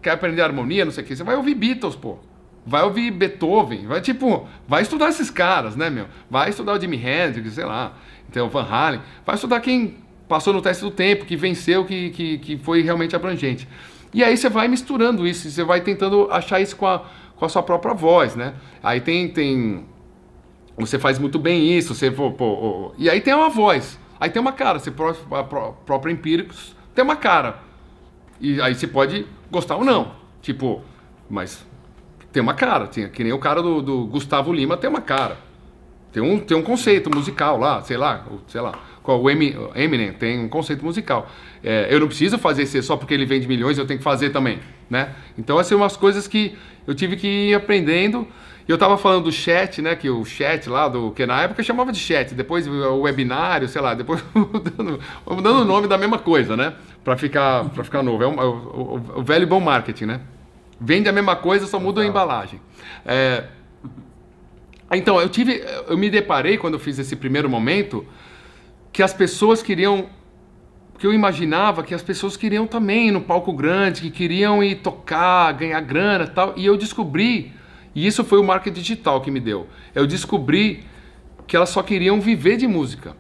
Quer aprender harmonia, não sei o quê? Você vai ouvir Beatles, pô. Vai ouvir Beethoven. Vai, tipo, vai estudar esses caras, né, meu? Vai estudar o Jimi Hendrix, sei lá. Então, Van Halen. Vai estudar quem passou no teste do tempo, que venceu, que, que, que foi realmente abrangente. E aí você vai misturando isso, você vai tentando achar isso com a, com a sua própria voz, né? Aí tem, tem você faz muito bem isso, você pô, pô, e aí tem uma voz, aí tem uma cara, você a própria Empíricos tem uma cara. E aí você pode gostar ou não. Tipo, mas tem uma cara, tem, que nem o cara do, do Gustavo Lima tem uma cara. Tem um, tem um conceito musical lá, sei lá, sei lá o Eminem tem um conceito musical. É, eu não preciso fazer ser só porque ele vende milhões, eu tenho que fazer também, né? Então, essas são umas coisas que eu tive que ir aprendendo. Eu estava falando do chat, né? Que o chat lá, do que na época chamava de chat, depois o webinário, sei lá, depois mudando, o nome da mesma coisa, né? Para ficar, pra ficar novo. É, um, é o, o, o, velho bom marketing, né? Vende a mesma coisa, só muda a embalagem. É, então, eu tive, eu me deparei quando eu fiz esse primeiro momento que as pessoas queriam que eu imaginava que as pessoas queriam também ir no palco grande, que queriam ir tocar, ganhar grana e tal. E eu descobri, e isso foi o marketing digital que me deu. Eu descobri que elas só queriam viver de música.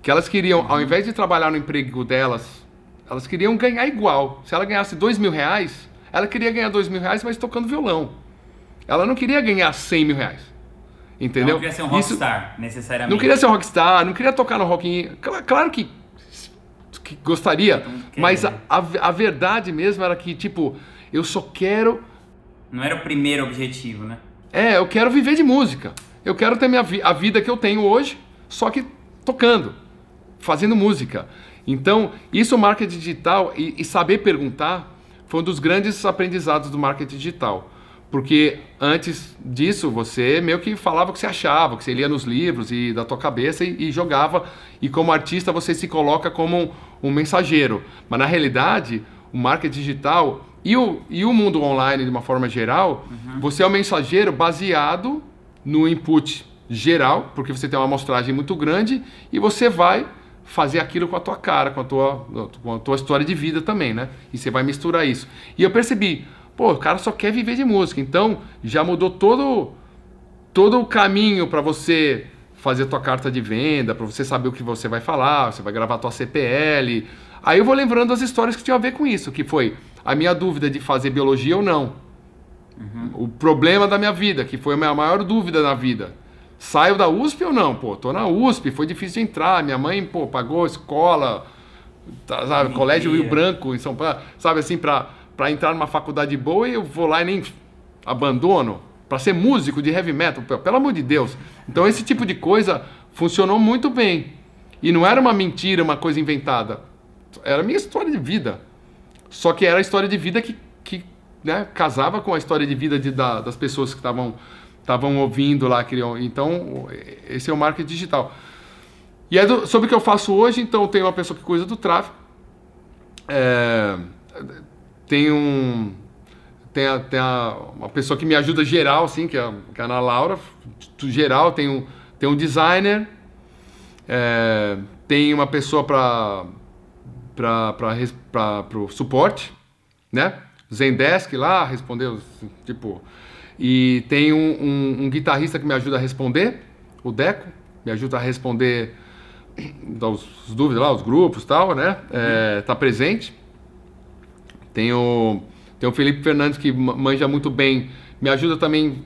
Que elas queriam, ao invés de trabalhar no emprego delas, elas queriam ganhar igual. Se ela ganhasse dois mil reais, ela queria ganhar dois mil reais, mas tocando violão. Ela não queria ganhar cem mil reais. Entendeu? Não queria ser um rockstar, Isso, necessariamente. Não queria ser um rockstar, não queria tocar no Rock in Claro que, que gostaria, mas a, a, a, verdade mesmo era que, tipo, eu só quero... Não era o primeiro objetivo, né? É, eu quero viver de música. Eu quero ter minha vi a vida que eu tenho hoje, só que tocando, fazendo música. Então, isso marketing digital e, e saber perguntar foi um dos grandes aprendizados do marketing digital porque antes disso você meio que falava o que você achava, que você lia nos livros e da tua cabeça e, e jogava. E como artista você se coloca como um, um, mensageiro. Mas na realidade, o marketing digital e o, e o mundo online de uma forma geral, uhum. você é um mensageiro baseado no input geral, porque você tem uma amostragem muito grande e você vai fazer aquilo com a tua cara, com a tua, com a tua história de vida também, né? E você vai misturar isso. E eu percebi, Pô, o cara só quer viver de música. Então, já mudou todo, todo o caminho para você fazer a tua carta de venda, para você saber o que você vai falar, você vai gravar a tua CPL. Aí eu vou lembrando as histórias que tinham a ver com isso, que foi a minha dúvida de fazer biologia ou não. Uhum. O problema da minha vida, que foi a minha maior dúvida na vida. Saio da USP ou não? Pô, tô na USP, foi difícil de entrar. Minha mãe, pô, pagou escola, tá, sabe, colégio Rio Branco em São Paulo, sabe assim, pra para entrar numa faculdade boa e eu vou lá e nem abandono para ser músico de heavy metal, pelo amor de Deus. Então esse tipo de coisa funcionou muito bem. E não era uma mentira, uma coisa inventada. Era a minha história de vida. Só que era a história de vida que, que né, casava com a história de vida de, da, das pessoas que estavam estavam ouvindo lá. Queriam, então, esse é o marketing digital. E é do, sobre o que eu faço hoje, então, tem uma pessoa que cuida do tráfego. É, tem um tem, a, tem a, uma pessoa que me ajuda geral, assim, que é, que é a Ana Laura, geral, tem um, tem um designer, É, tem uma pessoa para para o suporte, né? Zendesk lá, respondeu, tipo... E tem um, um, um, guitarrista que me ajuda a responder, o Deco, me ajuda a responder as dúvidas lá, os grupos e tal, né? É, tá presente. Tem o, tem o Felipe Fernandes que manja muito bem, me ajuda também,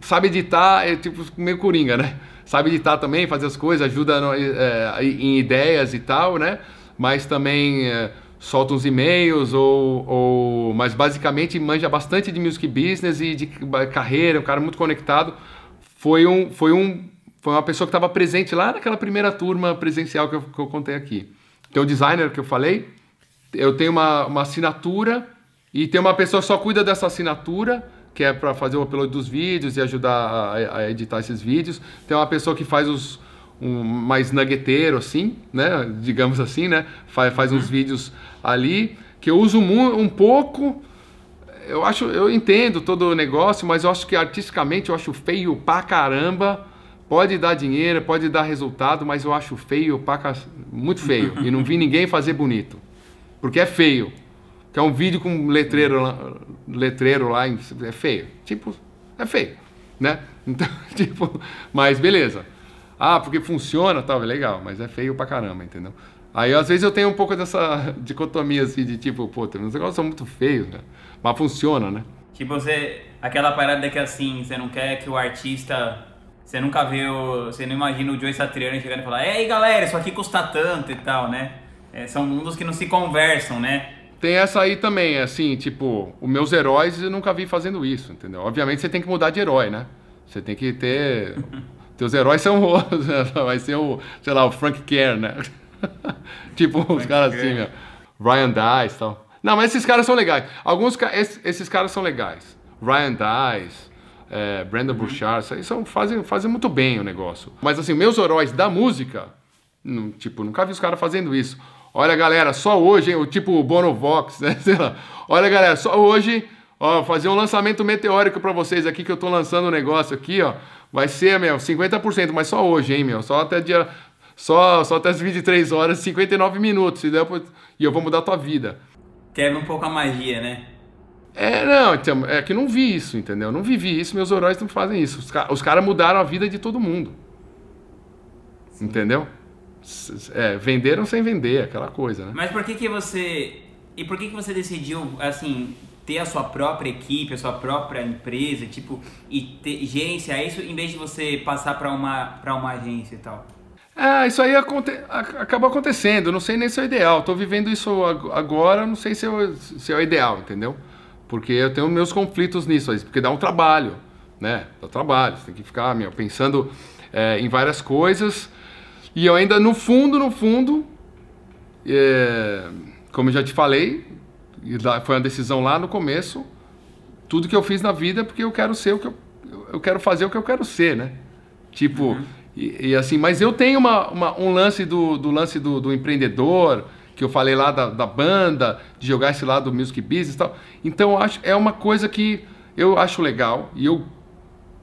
sabe editar, é tipo meio coringa, né? Sabe editar também, fazer as coisas, ajuda no, é, em ideias e tal, né? Mas também... É, solta uns e-mails, ou, ou, mas basicamente manja bastante de music business e de carreira, um cara muito conectado. Foi, um, foi, um, foi uma pessoa que estava presente lá naquela primeira turma presencial que eu, que eu contei aqui. Tem o designer que eu falei, eu tenho uma, uma assinatura e tem uma pessoa que só cuida dessa assinatura, que é para fazer o upload dos vídeos e ajudar a, a editar esses vídeos. Tem uma pessoa que faz os um mais nuggeteiro, assim, né? Digamos assim, né? Faz, faz uns uhum. vídeos ali que eu uso um pouco. Eu acho, eu entendo todo o negócio, mas eu acho que artisticamente eu acho feio pra caramba. Pode dar dinheiro, pode dar resultado, mas eu acho feio pra muito feio. e não vi ninguém fazer bonito. Porque é feio. Que é um vídeo com letreiro lá, letreiro lá, é feio. Tipo, é feio, né? Então, tipo, mas beleza. Ah, porque funciona, tal, é legal, mas é feio pra caramba, entendeu? Aí às vezes eu tenho um pouco dessa dicotomia assim de tipo, pô, os negócios são muito feios, né? Mas funciona, né? Tipo, você. Aquela parada que assim, você não quer que o artista. Você nunca viu. Você não imagina o Joe Satriani chegando e falar, ei galera, isso aqui custa tanto e tal, né? É, são mundos que não se conversam, né? Tem essa aí também, assim, tipo, os meus heróis eu nunca vi fazendo isso, entendeu? Obviamente você tem que mudar de herói, né? Você tem que ter Teus heróis são outros, né? vai ser o, sei lá, o Frank Kerr, né? tipo os caras assim, meu. Ryan Dice e tal. Não, mas esses caras são legais. Alguns esses, esses caras são legais. Ryan Dice, é, Brandon uhum. Bouchard, isso aí são, fazem, fazem muito bem o negócio. Mas assim, meus heróis da música, não, tipo, nunca vi os caras fazendo isso. Olha, galera, só hoje, hein, o tipo Bono Vox, né? Sei lá. Olha, galera, só hoje, ó, fazer um lançamento meteórico para vocês aqui que eu tô lançando um negócio aqui, ó. Vai ser, meu, 50%, mas só hoje, hein, meu? Só até dia. Só, só até as 23 horas, 59 minutos. E, depois, e eu vou mudar a tua vida. Quebra um pouco a magia, né? É, não, então, é que não vi isso, entendeu? Não vivi isso, meus heróis não fazem isso. Os, os caras mudaram a vida de todo mundo. Sim. Entendeu? É, venderam sem vender, aquela coisa, né? Mas por que que você... E por que que você decidiu, assim, ter a sua própria equipe, a sua própria empresa, tipo, e ter agência, isso em vez de você passar para uma, uma agência e tal? É, isso aí aconte acaba acontecendo, não sei nem se é o ideal. Estou vivendo isso agora, não sei se é, o, se é o ideal, entendeu? Porque eu tenho meus conflitos nisso, porque dá um trabalho, né? Dá trabalho, você tem que ficar meu, pensando é, em várias coisas. E eu ainda, no fundo, no fundo, é, como eu já te falei, foi uma decisão lá no começo. Tudo que eu fiz na vida é porque eu quero ser o que eu, eu quero fazer o que eu quero ser, né? Tipo, uhum. E, e, assim, mas eu tenho uma, uma, um lance do, do lance do, do, empreendedor, que eu falei lá da, da banda, de jogar esse lado do music business e tal. Então, acho, é uma coisa que eu acho legal e eu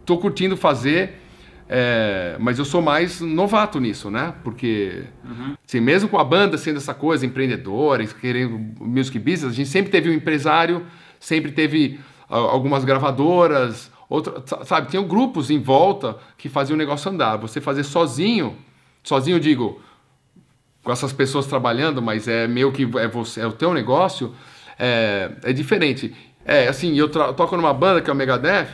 tô curtindo fazer. É, mas eu sou mais novato nisso, né? Porque, uhum. assim, mesmo com a banda sendo essa coisa, empreendedores, querendo music business, a gente sempre teve um empresário, sempre teve uh, algumas gravadoras, outra, sabe? Tinham grupos em volta que faziam o negócio andar. Você fazer sozinho, sozinho, digo, com essas pessoas trabalhando, mas é meio que é, você, é o teu negócio, é, é diferente. É, assim, eu toco numa banda que é o Megadeth,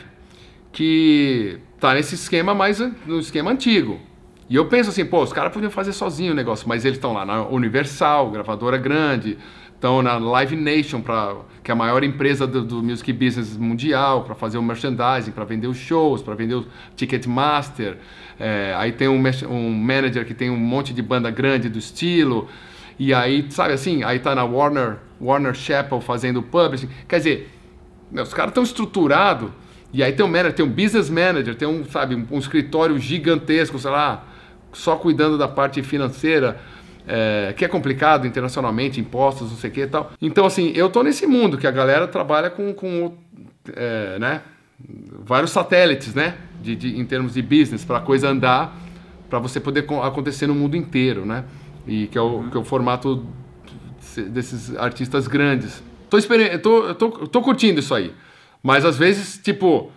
que tá nesse esquema mais no esquema antigo. E eu penso assim, pô, os caras podiam fazer sozinho o negócio, mas eles estão lá na Universal, gravadora grande, estão na Live Nation, pra, que é a maior empresa do, do music business mundial, para fazer o merchandising, para vender os shows, para vender o Ticketmaster. É, aí tem um, um manager que tem um monte de banda grande do estilo. E aí, sabe assim, aí tá na Warner, Warner Chappell fazendo publishing. Quer dizer, os caras estão estruturados e aí tem um manager, tem um business manager, tem um, sabe, um escritório gigantesco, sei lá, só cuidando da parte financeira, é, que é complicado internacionalmente, impostos, não sei o que e tal. Então, assim, eu tô nesse mundo que a galera trabalha com, com é, né, vários satélites, né, de, de, em termos de business, para a coisa andar, para você poder acontecer no mundo inteiro, né? E que é o, uhum. que é o formato desses artistas grandes. Tô, tô, tô, tô curtindo isso aí. Mas às vezes, tipo,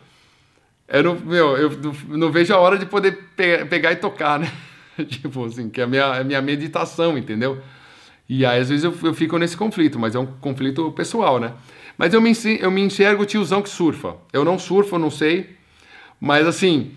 eu não, meu, eu não vejo a hora de poder pegar e tocar, né? tipo assim, que é a minha, a minha meditação, entendeu? E aí às vezes eu, eu fico nesse conflito, mas é um conflito pessoal, né? Mas eu me, eu me enxergo tiozão que surfa. Eu não surfo, não sei. Mas assim,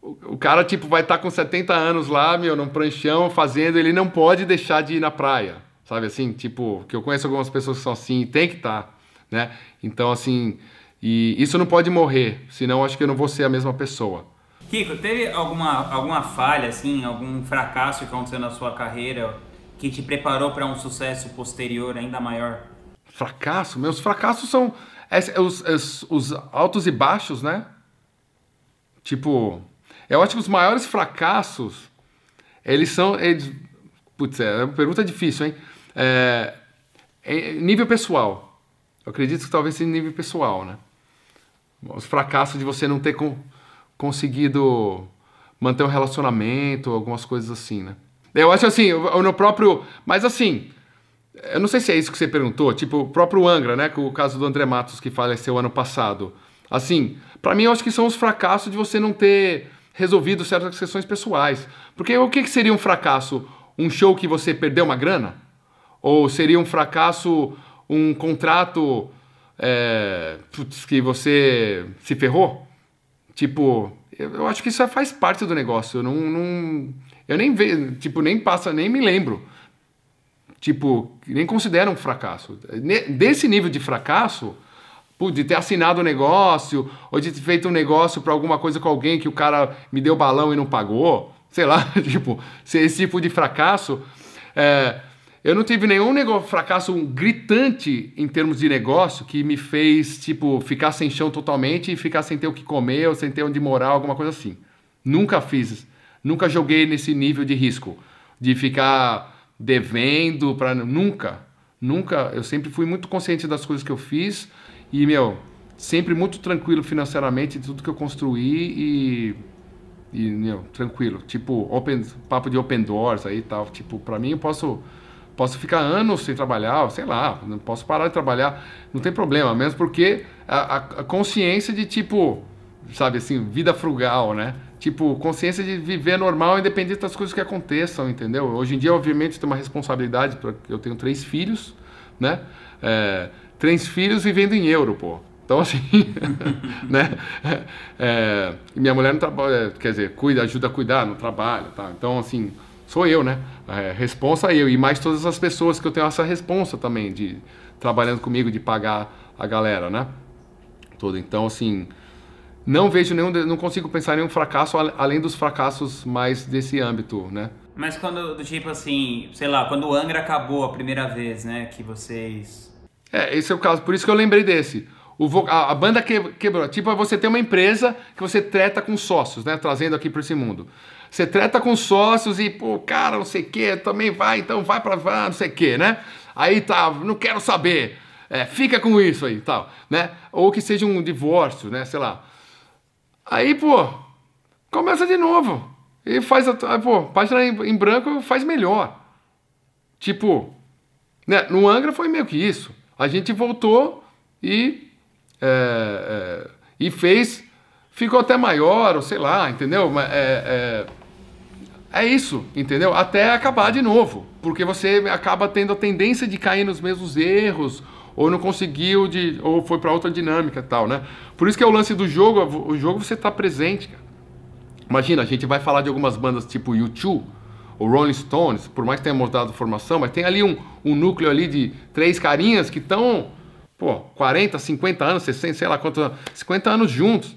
o, o cara tipo vai estar tá com 70 anos lá, meu, num pranchão fazendo, ele não pode deixar de ir na praia. Sabe assim? Tipo, que eu conheço algumas pessoas que são assim, tem que estar, tá, né? Então assim, e isso não pode morrer, senão acho que eu não vou ser a mesma pessoa. Kiko, teve alguma, alguma falha, assim, algum fracasso que aconteceu na sua carreira que te preparou para um sucesso posterior ainda maior? Fracasso? Meus fracassos são os, os, os altos e baixos, né? Tipo, eu acho que os maiores fracassos, eles são. Eles, putz, é uma pergunta difícil, hein? É, é, nível pessoal. Eu acredito que talvez seja nível pessoal, né? Os fracassos de você não ter com, conseguido manter um relacionamento, algumas coisas assim, né? Eu acho assim, no próprio. Mas assim, eu não sei se é isso que você perguntou, tipo, o próprio Angra, né? O caso do André Matos que faleceu ano passado. Assim, para mim eu acho que são os fracassos de você não ter resolvido certas questões pessoais. Porque o que seria um fracasso? Um show que você perdeu uma grana? Ou seria um fracasso um contrato é, putz, que você se ferrou? Tipo, eu, eu, acho que isso faz parte do negócio. Eu não, não eu nem vejo, tipo, nem passa, nem me lembro. Tipo, nem considero um fracasso. Desse nível de fracasso, de ter assinado o um negócio, ou de ter feito um negócio para alguma coisa com alguém que o cara me deu balão e não pagou, sei lá, tipo, esse tipo de fracasso. É, eu não tive nenhum negócio, fracasso gritante em termos de negócio que me fez, tipo, ficar sem chão totalmente e ficar sem ter o que comer ou sem ter onde morar, alguma coisa assim. Nunca fiz, nunca joguei nesse nível de risco, de ficar devendo para nunca, nunca. Eu sempre fui muito consciente das coisas que eu fiz e, meu, sempre muito tranquilo financeiramente de tudo que eu construí e e meu, tranquilo, tipo, open, papo de open doors aí e tal, tipo, para mim eu posso Posso ficar anos sem trabalhar, sei lá, não posso parar de trabalhar, não tem problema, mesmo porque a, a consciência de tipo, sabe assim, vida frugal, né? Tipo, consciência de viver normal, independente das coisas que aconteçam, entendeu? Hoje em dia, obviamente, tem uma responsabilidade, porque eu tenho três filhos, né? É, três filhos vivendo em euro, pô. Então, assim, né? É, minha mulher não trabalha, quer dizer, cuida, ajuda a cuidar, não trabalha, tá? Então, assim, sou eu, né? É, responsa eu. E mais todas as pessoas que eu tenho essa responsa também, de trabalhando comigo, de pagar a galera, né? Todo. Então, assim, não vejo nenhum, não consigo pensar em nenhum fracasso além dos fracassos mais desse âmbito, né? Mas quando, do tipo assim, sei lá, quando o Angra acabou a primeira vez, né, que vocês... É, esse é o caso, por isso que eu lembrei desse. O, a, a banda quebrou. Tipo, você tem uma empresa que você treta com sócios, né, trazendo aqui para esse mundo. Você treta com sócios e, pô, cara, não sei o que, também vai, então vai pra lá, não sei o que, né? Aí tá, não quero saber, é, fica com isso aí tal, né? Ou que seja um divórcio, né? Sei lá. Aí, pô, começa de novo. E faz, a, pô, página em, em branco faz melhor. Tipo, né? No Angra foi meio que isso. A gente voltou e, é, é, e fez, ficou até maior, ou sei lá, entendeu? É, é isso, entendeu? Até acabar de novo. Porque você acaba tendo a tendência de cair nos mesmos erros, ou não conseguiu, de, ou foi para outra dinâmica e tal, né? Por isso que é o lance do jogo, o jogo você tá presente, cara. Imagina, a gente vai falar de algumas bandas tipo U2, ou Rolling Stones, por mais que tenha mudado formação, mas tem ali um, um núcleo ali de três carinhas que estão, pô, 40, 50 anos, 60, sei lá quantos, 50 anos juntos.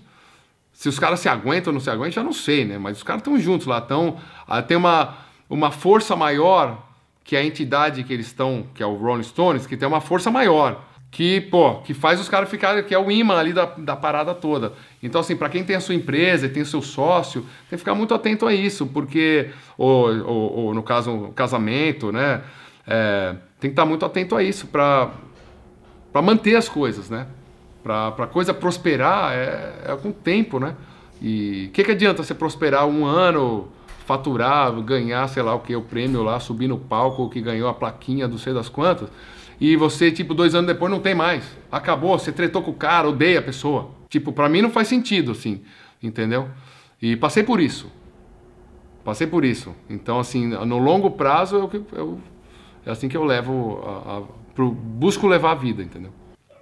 Se os caras se aguentam ou não se aguentam, já não sei, né? Mas os caras estão juntos lá, estão. Ah, tem uma, uma força maior que a entidade que eles estão, que é o Rolling Stones, que tem uma força maior. Que, pô, que faz os caras ficarem, que é o imã ali da, da parada toda. Então, assim, para quem tem a sua empresa e tem o seu sócio, tem que ficar muito atento a isso, porque, ou, ou, ou no caso, o casamento, né? É, tem que estar muito atento a isso para manter as coisas, né? Para a coisa prosperar é, é com tempo, né? E o que, que adianta você prosperar um ano faturar, ganhar, sei lá o que, o prêmio lá, subir no palco, que ganhou a plaquinha do sei das quantas, e você, tipo, dois anos depois não tem mais. Acabou, você tretou com o cara, odeia a pessoa. Tipo, pra mim não faz sentido, assim, entendeu? E passei por isso. Passei por isso. Então, assim, no longo prazo, eu, eu é assim que eu levo, a, a, pro, busco levar a vida, entendeu?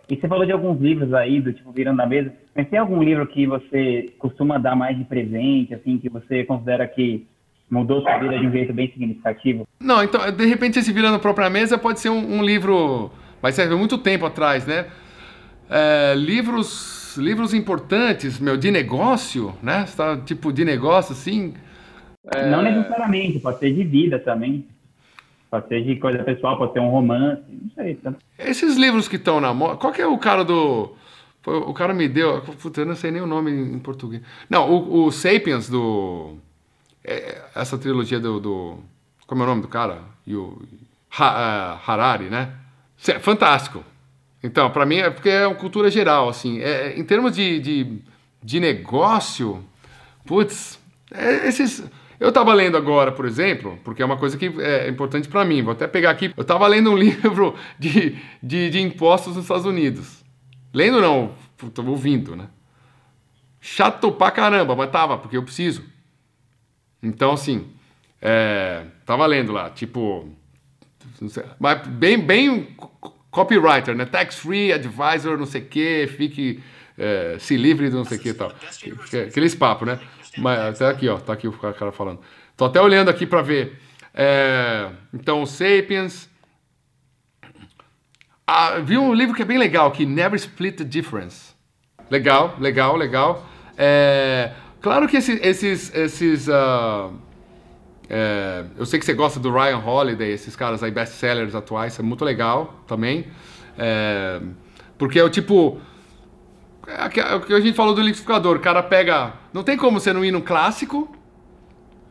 E você falou de alguns livros aí, do tipo Virando na Mesa. Mas tem algum livro que você costuma dar mais de presente, assim, que você considera que mudou sua vida de um jeito bem significativo? Não, então, de repente esse Virando Própria Mesa pode ser um, um livro, mas serve muito tempo atrás, né? É, livros, livros importantes, meu, de negócio, né? Tá, tipo, de negócio, assim... É... Não necessariamente, pode ser de vida também. Pode ser de coisa pessoal, pode ser um romance, não sei. Tá? Esses livros que estão na moda. Qual que é o cara do. O cara me deu. Puta, eu não sei nem o nome em português. Não, o, o Sapiens do. É, essa trilogia do, do, Como é o nome do cara? E o, ha, uh, Harari, né? Fantástico. Então, para mim é porque é uma cultura geral, assim. É, em termos de, de, de negócio, putz, é, esses eu estava lendo agora, por exemplo, porque é uma coisa que é importante para mim, vou até pegar aqui. Eu estava lendo um livro de, de, de, impostos nos Estados Unidos. Lendo não, estou ouvindo, né? Chato pra caramba, mas tava, porque eu preciso. Então, assim, é, tava lendo lá, tipo. Mas bem, bem copywriter, né? Tax free, advisor, não sei o quê, fique. É, se livre de não sei o que e tal. Aqueles papos, né? Mas até aqui, ó, tá aqui o cara falando. Tô até olhando aqui para ver. É, então, Sapiens. Ah, vi um livro que é bem legal aqui, Never Split the Difference. Legal, legal, legal. É, claro que esses, esses, esses uh, é, eu sei que você gosta do Ryan Holiday, esses caras aí best-sellers atuais, é muito legal também. É, porque é o tipo é, é o que a gente falou do liquidificador. O cara pega. Não tem como você não ir num clássico,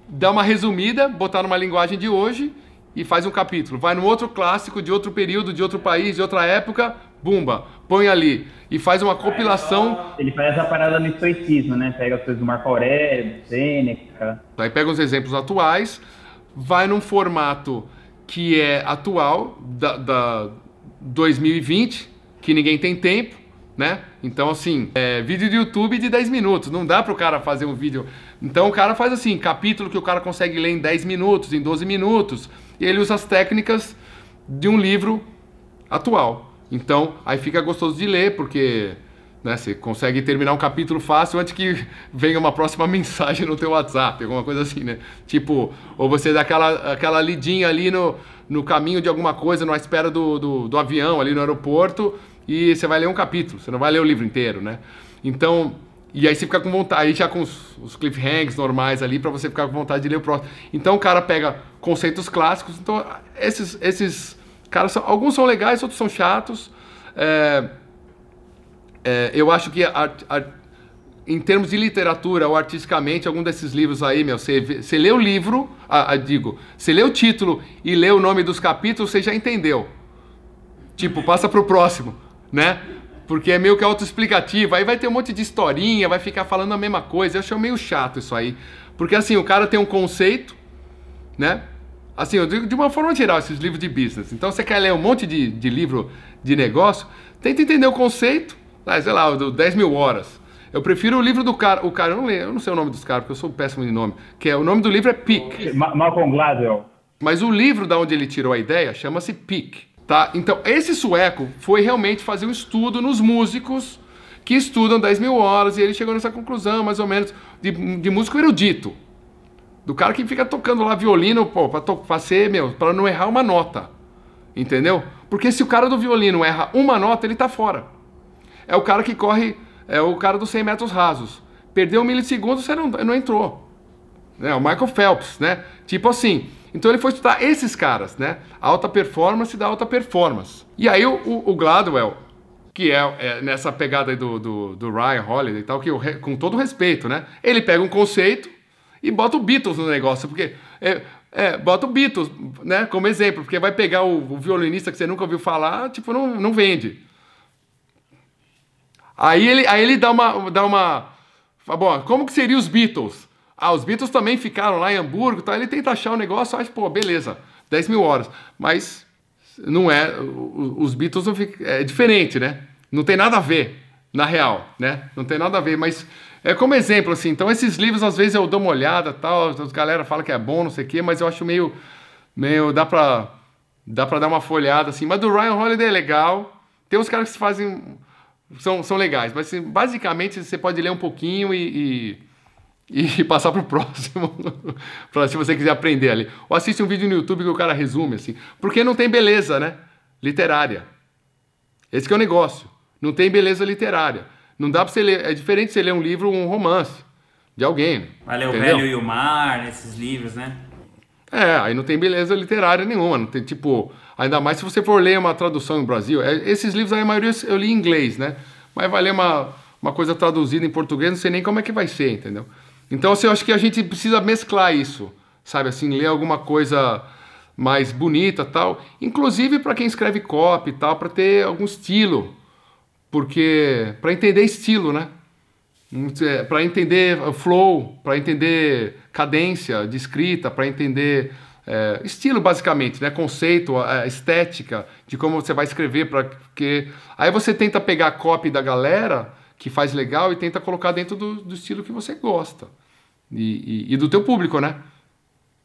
dar uma resumida, botar numa linguagem de hoje e faz um capítulo. Vai num outro clássico de outro período, de outro país, de outra época, bumba, põe ali. E faz uma compilação. Ele faz essa parada no estoicismo, né? Pega as coisas do Marco Aurélio, Sêneca. Aí pega uns exemplos atuais, vai num formato que é atual, da, da 2020, que ninguém tem tempo né? Então, assim, é, vídeo de YouTube de 10 minutos, não dá para o cara fazer um vídeo. Então, o cara faz assim, capítulo que o cara consegue ler em 10 minutos, em 12 minutos, e ele usa as técnicas de um livro atual. Então, aí fica gostoso de ler, porque né, você consegue terminar um capítulo fácil antes que venha uma próxima mensagem no teu WhatsApp, alguma coisa assim, né? Tipo, ou você dá aquela, aquela lidinha ali no, no caminho de alguma coisa, na espera do, do, do avião ali no aeroporto, e você vai ler um capítulo, você não vai ler o livro inteiro, né? Então, e aí você fica com vontade, aí já com os, os cliffhangers normais ali, para você ficar com vontade de ler o próximo. Então o cara pega conceitos clássicos, então esses, esses caras, são, alguns são legais, outros são chatos. É, é, eu acho que a, a, em termos de literatura ou artisticamente, algum desses livros aí, meu, você, você lê o livro, a, digo, você lê o título e lê o nome dos capítulos, você já entendeu. Tipo, passa pro próximo né? Porque é meio que autoexplicativo. Aí vai ter um monte de historinha, vai ficar falando a mesma coisa. Eu acho meio chato isso aí. Porque assim, o cara tem um conceito, né? Assim, eu digo de uma forma geral, esses livros de business. Então você quer ler um monte de, de livro de negócio, tenta entender o conceito, ah, sei lá, do 10 mil horas. Eu prefiro o livro do cara, o cara, eu não, leio, eu não sei o nome dos caras, porque eu sou péssimo de nome, que é, o nome do livro é Pick. Malcolm Gladwell. Mas o livro da onde ele tirou a ideia chama-se Pick. Tá? Então, esse sueco foi realmente fazer um estudo nos músicos que estudam 10 mil horas, e ele chegou nessa conclusão, mais ou menos, de, de músico erudito. Do cara que fica tocando lá violino, pô, pra, to, pra ser, meu, pra não errar uma nota. Entendeu? Porque se o cara do violino erra uma nota, ele tá fora. É o cara que corre, é o cara dos 100 metros rasos. Perdeu um milissegundo, você não, não entrou. É o Michael Phelps, né? Tipo assim, então ele foi estudar esses caras, né? Alta performance da alta performance. E aí o, o Gladwell, que é, é, nessa pegada do, do, do, Ryan Holiday e tal, que eu, com todo respeito, né? Ele pega um conceito e bota o Beatles no negócio, porque é, é, bota o Beatles, né? Como exemplo, porque vai pegar o, o, violinista que você nunca ouviu falar, tipo, não, não vende. Aí ele, aí ele dá uma, dá uma, bom, como que seria os Beatles? Ah, os Beatles também ficaram lá em Hamburgo, tá? ele tenta achar o negócio, acha, pô, beleza, 10 mil horas. Mas não é. Os Beatles é diferente, né? Não tem nada a ver, na real, né? Não tem nada a ver, mas é como exemplo, assim. Então, esses livros, às vezes, eu dou uma olhada tal, a galera fala que é bom, não sei o quê, mas eu acho meio. meio dá pra. dá pra dar uma folhada, assim. Mas do Ryan Holiday é legal. Tem uns caras que fazem. são, são legais, mas assim, basicamente você pode ler um pouquinho e, e, e passar pro próximo, pra, se você quiser aprender ali. Ou assiste um vídeo no YouTube que o cara resume, assim. Porque não tem beleza, né? Literária. Esse é o negócio. Não tem beleza literária. Não dá pra você ler. É diferente você ler um livro, um romance de alguém. Vai ler o Velho e o Mar, esses livros, né? É, aí não tem beleza literária nenhuma. Não tem, tipo, ainda mais se você for ler uma tradução no Brasil. É, esses livros aí, a maioria eu li em inglês, né? Mas vai ler uma, uma coisa traduzida em português, não sei nem como é que vai ser, entendeu? Então, assim, eu acho que a gente precisa mesclar isso, sabe? Assim, ler alguma coisa mais bonita tal. Inclusive para quem escreve copy e tal, para ter algum estilo porque para entender estilo, né? É, para entender flow, para entender cadência de escrita, para entender é, estilo basicamente, né? Conceito, a estética de como você vai escrever, para que aí você tenta pegar a copy da galera que faz legal e tenta colocar dentro do, do estilo que você gosta e, e, e do teu público, né?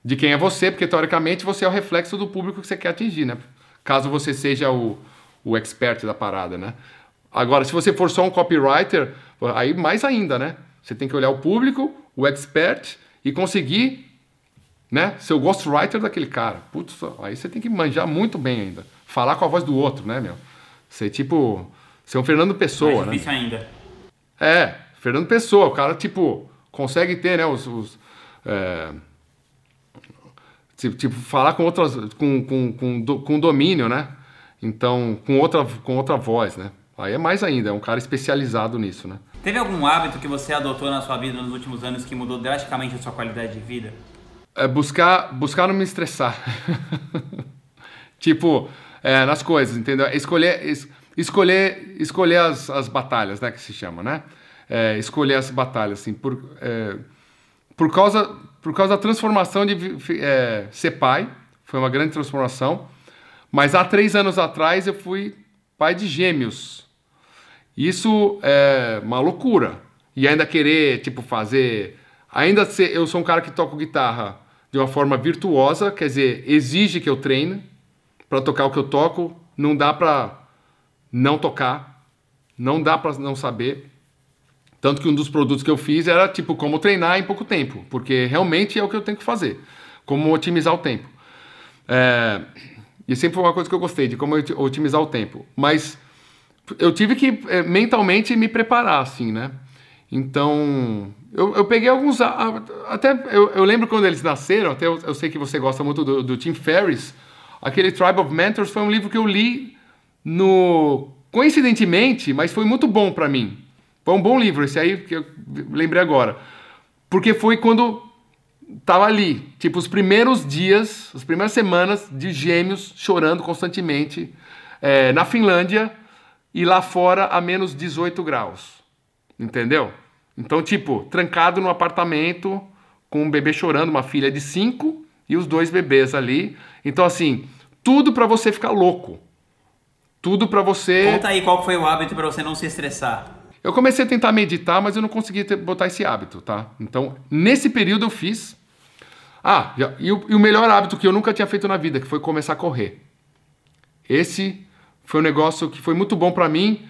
De quem é você, porque teoricamente você é o reflexo do público que você quer atingir, né? Caso você seja o, o expert da parada, né? Agora, se você for só um copywriter, aí mais ainda, né? Você tem que olhar o público, o expert e conseguir, né? Ser o ghostwriter daquele cara. Putz, aí você tem que manjar muito bem ainda. Falar com a voz do outro, né, meu? Ser tipo. Ser um Fernando Pessoa, mais difícil né? ainda. É, Fernando Pessoa. O cara, tipo, consegue ter, né? Os. os é, tipo, falar com outras. Com, com, com, com domínio, né? Então, com outra, com outra voz, né? Aí é mais ainda, é um cara especializado nisso, né? Teve algum hábito que você adotou na sua vida nos últimos anos que mudou drasticamente a sua qualidade de vida? É buscar, buscar não me estressar. tipo, é, nas coisas, entendeu? Escolher, es, escolher, escolher as, as batalhas, né? Que se chama, né? É, escolher as batalhas, assim, por, é, por, causa, por causa da transformação de é, ser pai, foi uma grande transformação. Mas há três anos atrás eu fui pai de gêmeos. Isso é uma loucura. E ainda querer, tipo, fazer. Ainda ser. Eu sou um cara que toco guitarra de uma forma virtuosa, quer dizer, exige que eu treine para tocar o que eu toco. Não dá para não tocar. Não dá para não saber. Tanto que um dos produtos que eu fiz era tipo como treinar em pouco tempo, porque realmente é o que eu tenho que fazer, como otimizar o tempo. É, e sempre foi uma coisa que eu gostei, de como otimizar o tempo. Mas eu tive que é, mentalmente me preparar, assim, né? Então, eu, eu peguei alguns. Até eu, eu, lembro quando eles nasceram, até eu, eu, sei que você gosta muito do, do Tim Ferriss. Aquele Tribe of Mentors foi um livro que eu li no. Coincidentemente, mas foi muito bom para mim. Foi um bom livro, esse aí que eu lembrei agora. Porque foi quando tava ali, tipo, os primeiros dias, as primeiras semanas de gêmeos chorando constantemente é, na Finlândia e lá fora a menos 18 graus. Entendeu? Então, tipo, trancado no apartamento com um bebê chorando, uma filha de 5 e os dois bebês ali. Então, assim, tudo para você ficar louco. Tudo para você. Conta aí qual foi o hábito para você não se estressar. Eu comecei a tentar meditar, mas eu não consegui ter, botar esse hábito, tá? Então, nesse período eu fiz. Ah, e o, e o melhor hábito que eu nunca tinha feito na vida, que foi começar a correr. Esse foi um negócio que foi muito bom para mim.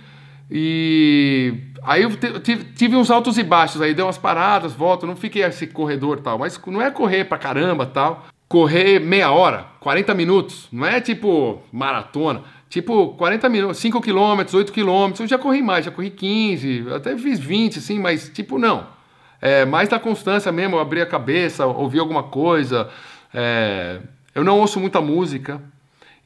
E aí eu tive, tive, uns altos e baixos, aí deu umas paradas, volto, não fiquei esse corredor tal, mas não é correr pra caramba tal. Correr meia hora, 40 minutos, não é tipo maratona, tipo 40 minutos, 5 quilômetros, 8 quilômetros, eu já corri mais, já corri 15, até fiz 20, assim, mas tipo não. É mais da constância mesmo, abrir a cabeça, ouvir alguma coisa. É, eu não ouço muita música,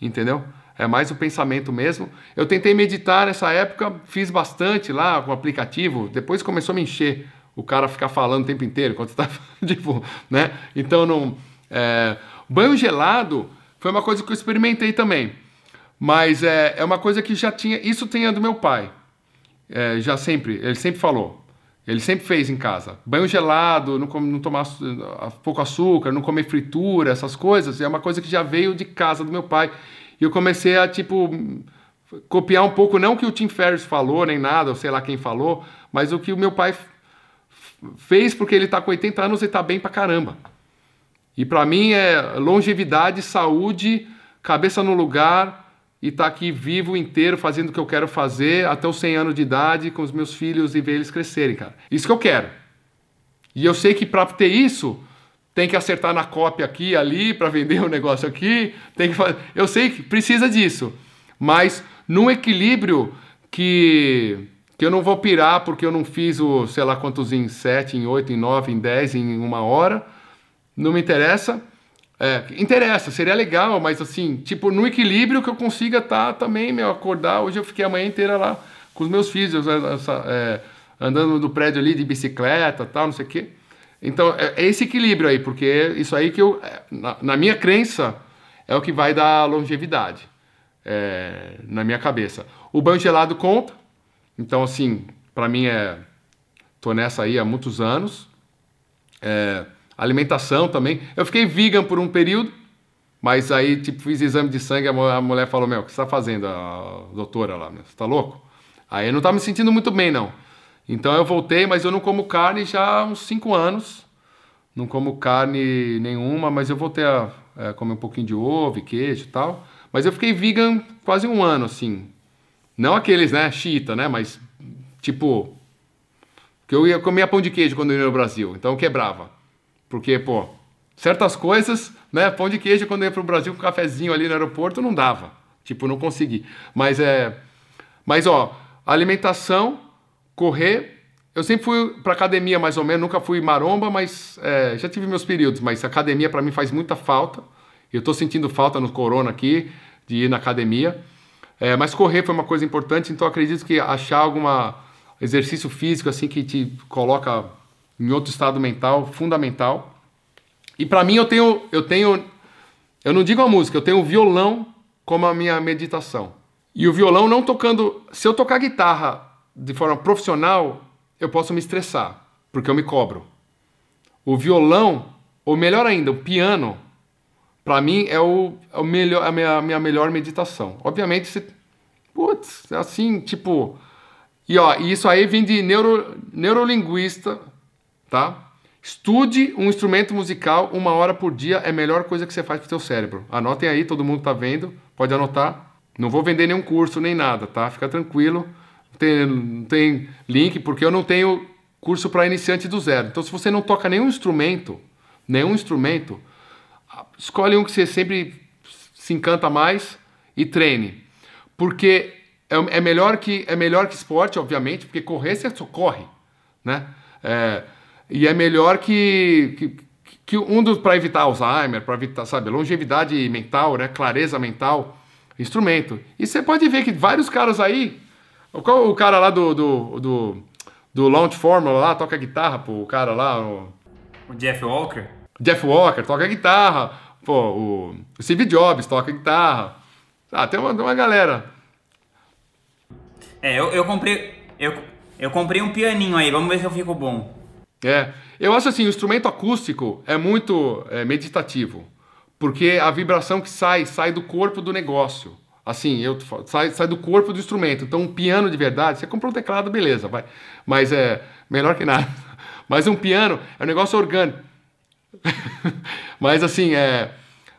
entendeu? é mais o pensamento mesmo. Eu tentei meditar nessa época, fiz bastante lá com o aplicativo, depois começou a me encher o cara ficar falando o tempo inteiro, enquanto está tipo, né? Então não. É, banho gelado foi uma coisa que eu experimentei também, mas é, é uma coisa que já tinha. Isso tinha do meu pai, é, já sempre, ele sempre falou. Ele sempre fez em casa. Banho gelado, não, não tomar pouco açúcar, não comer fritura, essas coisas. É uma coisa que já veio de casa do meu pai. E eu comecei a, tipo, copiar um pouco, não o que o Tim Ferriss falou, nem nada, ou sei lá quem falou, mas o que o meu pai fez porque ele está com 80 anos e está bem pra caramba. E para mim é longevidade, saúde, cabeça no lugar e estar tá aqui vivo inteiro fazendo o que eu quero fazer até os 100 anos de idade com os meus filhos e ver eles crescerem, cara. Isso que eu quero. E eu sei que para ter isso tem que acertar na cópia aqui ali para vender o um negócio aqui, tem que fazer... eu sei que precisa disso, mas num equilíbrio que que eu não vou pirar porque eu não fiz o, sei lá quantos em 7, em 8, em 9, em 10, em uma hora. Não me interessa. É, interessa, seria legal, mas assim, tipo, no equilíbrio que eu consiga estar tá, também, meu, acordar. Hoje eu fiquei a manhã inteira lá com os meus filhos, essa, é, andando no prédio ali de bicicleta tal, não sei o quê. Então, é, é, esse equilíbrio aí, porque isso aí que eu, é, na, na minha crença, é o que vai dar longevidade, é, na minha cabeça. O banho gelado conta, então, assim, para mim é. Tô nessa aí há muitos anos. É, Alimentação também. Eu fiquei vegan por um período, mas aí, tipo, fiz exame de sangue, a mulher falou, meu, o que você tá fazendo, a doutora lá, meu? Você tá louco? Aí eu não tava me sentindo muito bem, não. Então eu voltei, mas eu não como carne já há uns 5 anos. Não como carne nenhuma, mas eu voltei a é, comer um pouquinho de ovo e queijo e tal. Mas eu fiquei vegan quase um ano, assim. Não aqueles, né, chita, né, mas tipo... Que eu ia comer pão de queijo quando eu ia no Brasil, então quebrava. Porque, pô, certas coisas, né? Pão de queijo, quando eu ia pro Brasil com cafezinho ali no aeroporto, não dava. Tipo, não consegui. Mas é. Mas, ó, alimentação, correr. Eu sempre fui pra academia, mais ou menos, nunca fui maromba, mas é, já tive meus períodos. Mas academia para mim faz muita falta. Eu tô sentindo falta no corona aqui, de ir na academia. É, mas correr foi uma coisa importante, então acredito que achar algum exercício físico assim que te coloca em outro estado mental fundamental. E para mim eu tenho, eu tenho, eu não digo a música, eu tenho o violão como a minha meditação. E o violão não tocando, se eu tocar guitarra de forma profissional, eu posso me estressar, porque eu me cobro. O violão, ou melhor ainda, o piano, para mim é o, é o melhor, a minha, minha melhor meditação. Obviamente, se, putz, é assim, tipo, e ó, isso aí vem de neuro, neurolinguista, tá? Estude um instrumento musical uma hora por dia, é a melhor coisa que você faz pro seu cérebro. Anotem aí, todo mundo tá vendo, pode anotar. Não vou vender nenhum curso nem nada, tá? Fica tranquilo. Não tem, tem link, porque eu não tenho curso para iniciante do zero. Então, se você não toca nenhum instrumento, nenhum instrumento, escolhe um que você sempre se encanta mais e treine. Porque é, é melhor que é melhor que esporte, obviamente, porque correr você só corre, né? É, e é melhor que, que, que um dos para evitar Alzheimer, para evitar, sabe, longevidade mental, né, clareza mental, instrumento. E você pode ver que vários caras aí, qual o cara lá do do, do, do Launch Formula lá toca guitarra, pô, o cara lá, o, o Jeff Walker. Jeff Walker toca guitarra, pô, o Steve Jobs toca guitarra. Ah, tem uma, uma galera. É, eu, eu comprei eu, eu comprei um pianinho aí, vamos ver se eu fico bom. É, eu acho assim, o instrumento acústico é muito é, meditativo, porque a vibração que sai, sai do corpo do negócio. Assim, eu sai, sai do corpo do instrumento. Então, um piano de verdade, você comprou um teclado, beleza, vai. Mas é melhor que nada. Mas um piano é um negócio orgânico. Mas assim, é,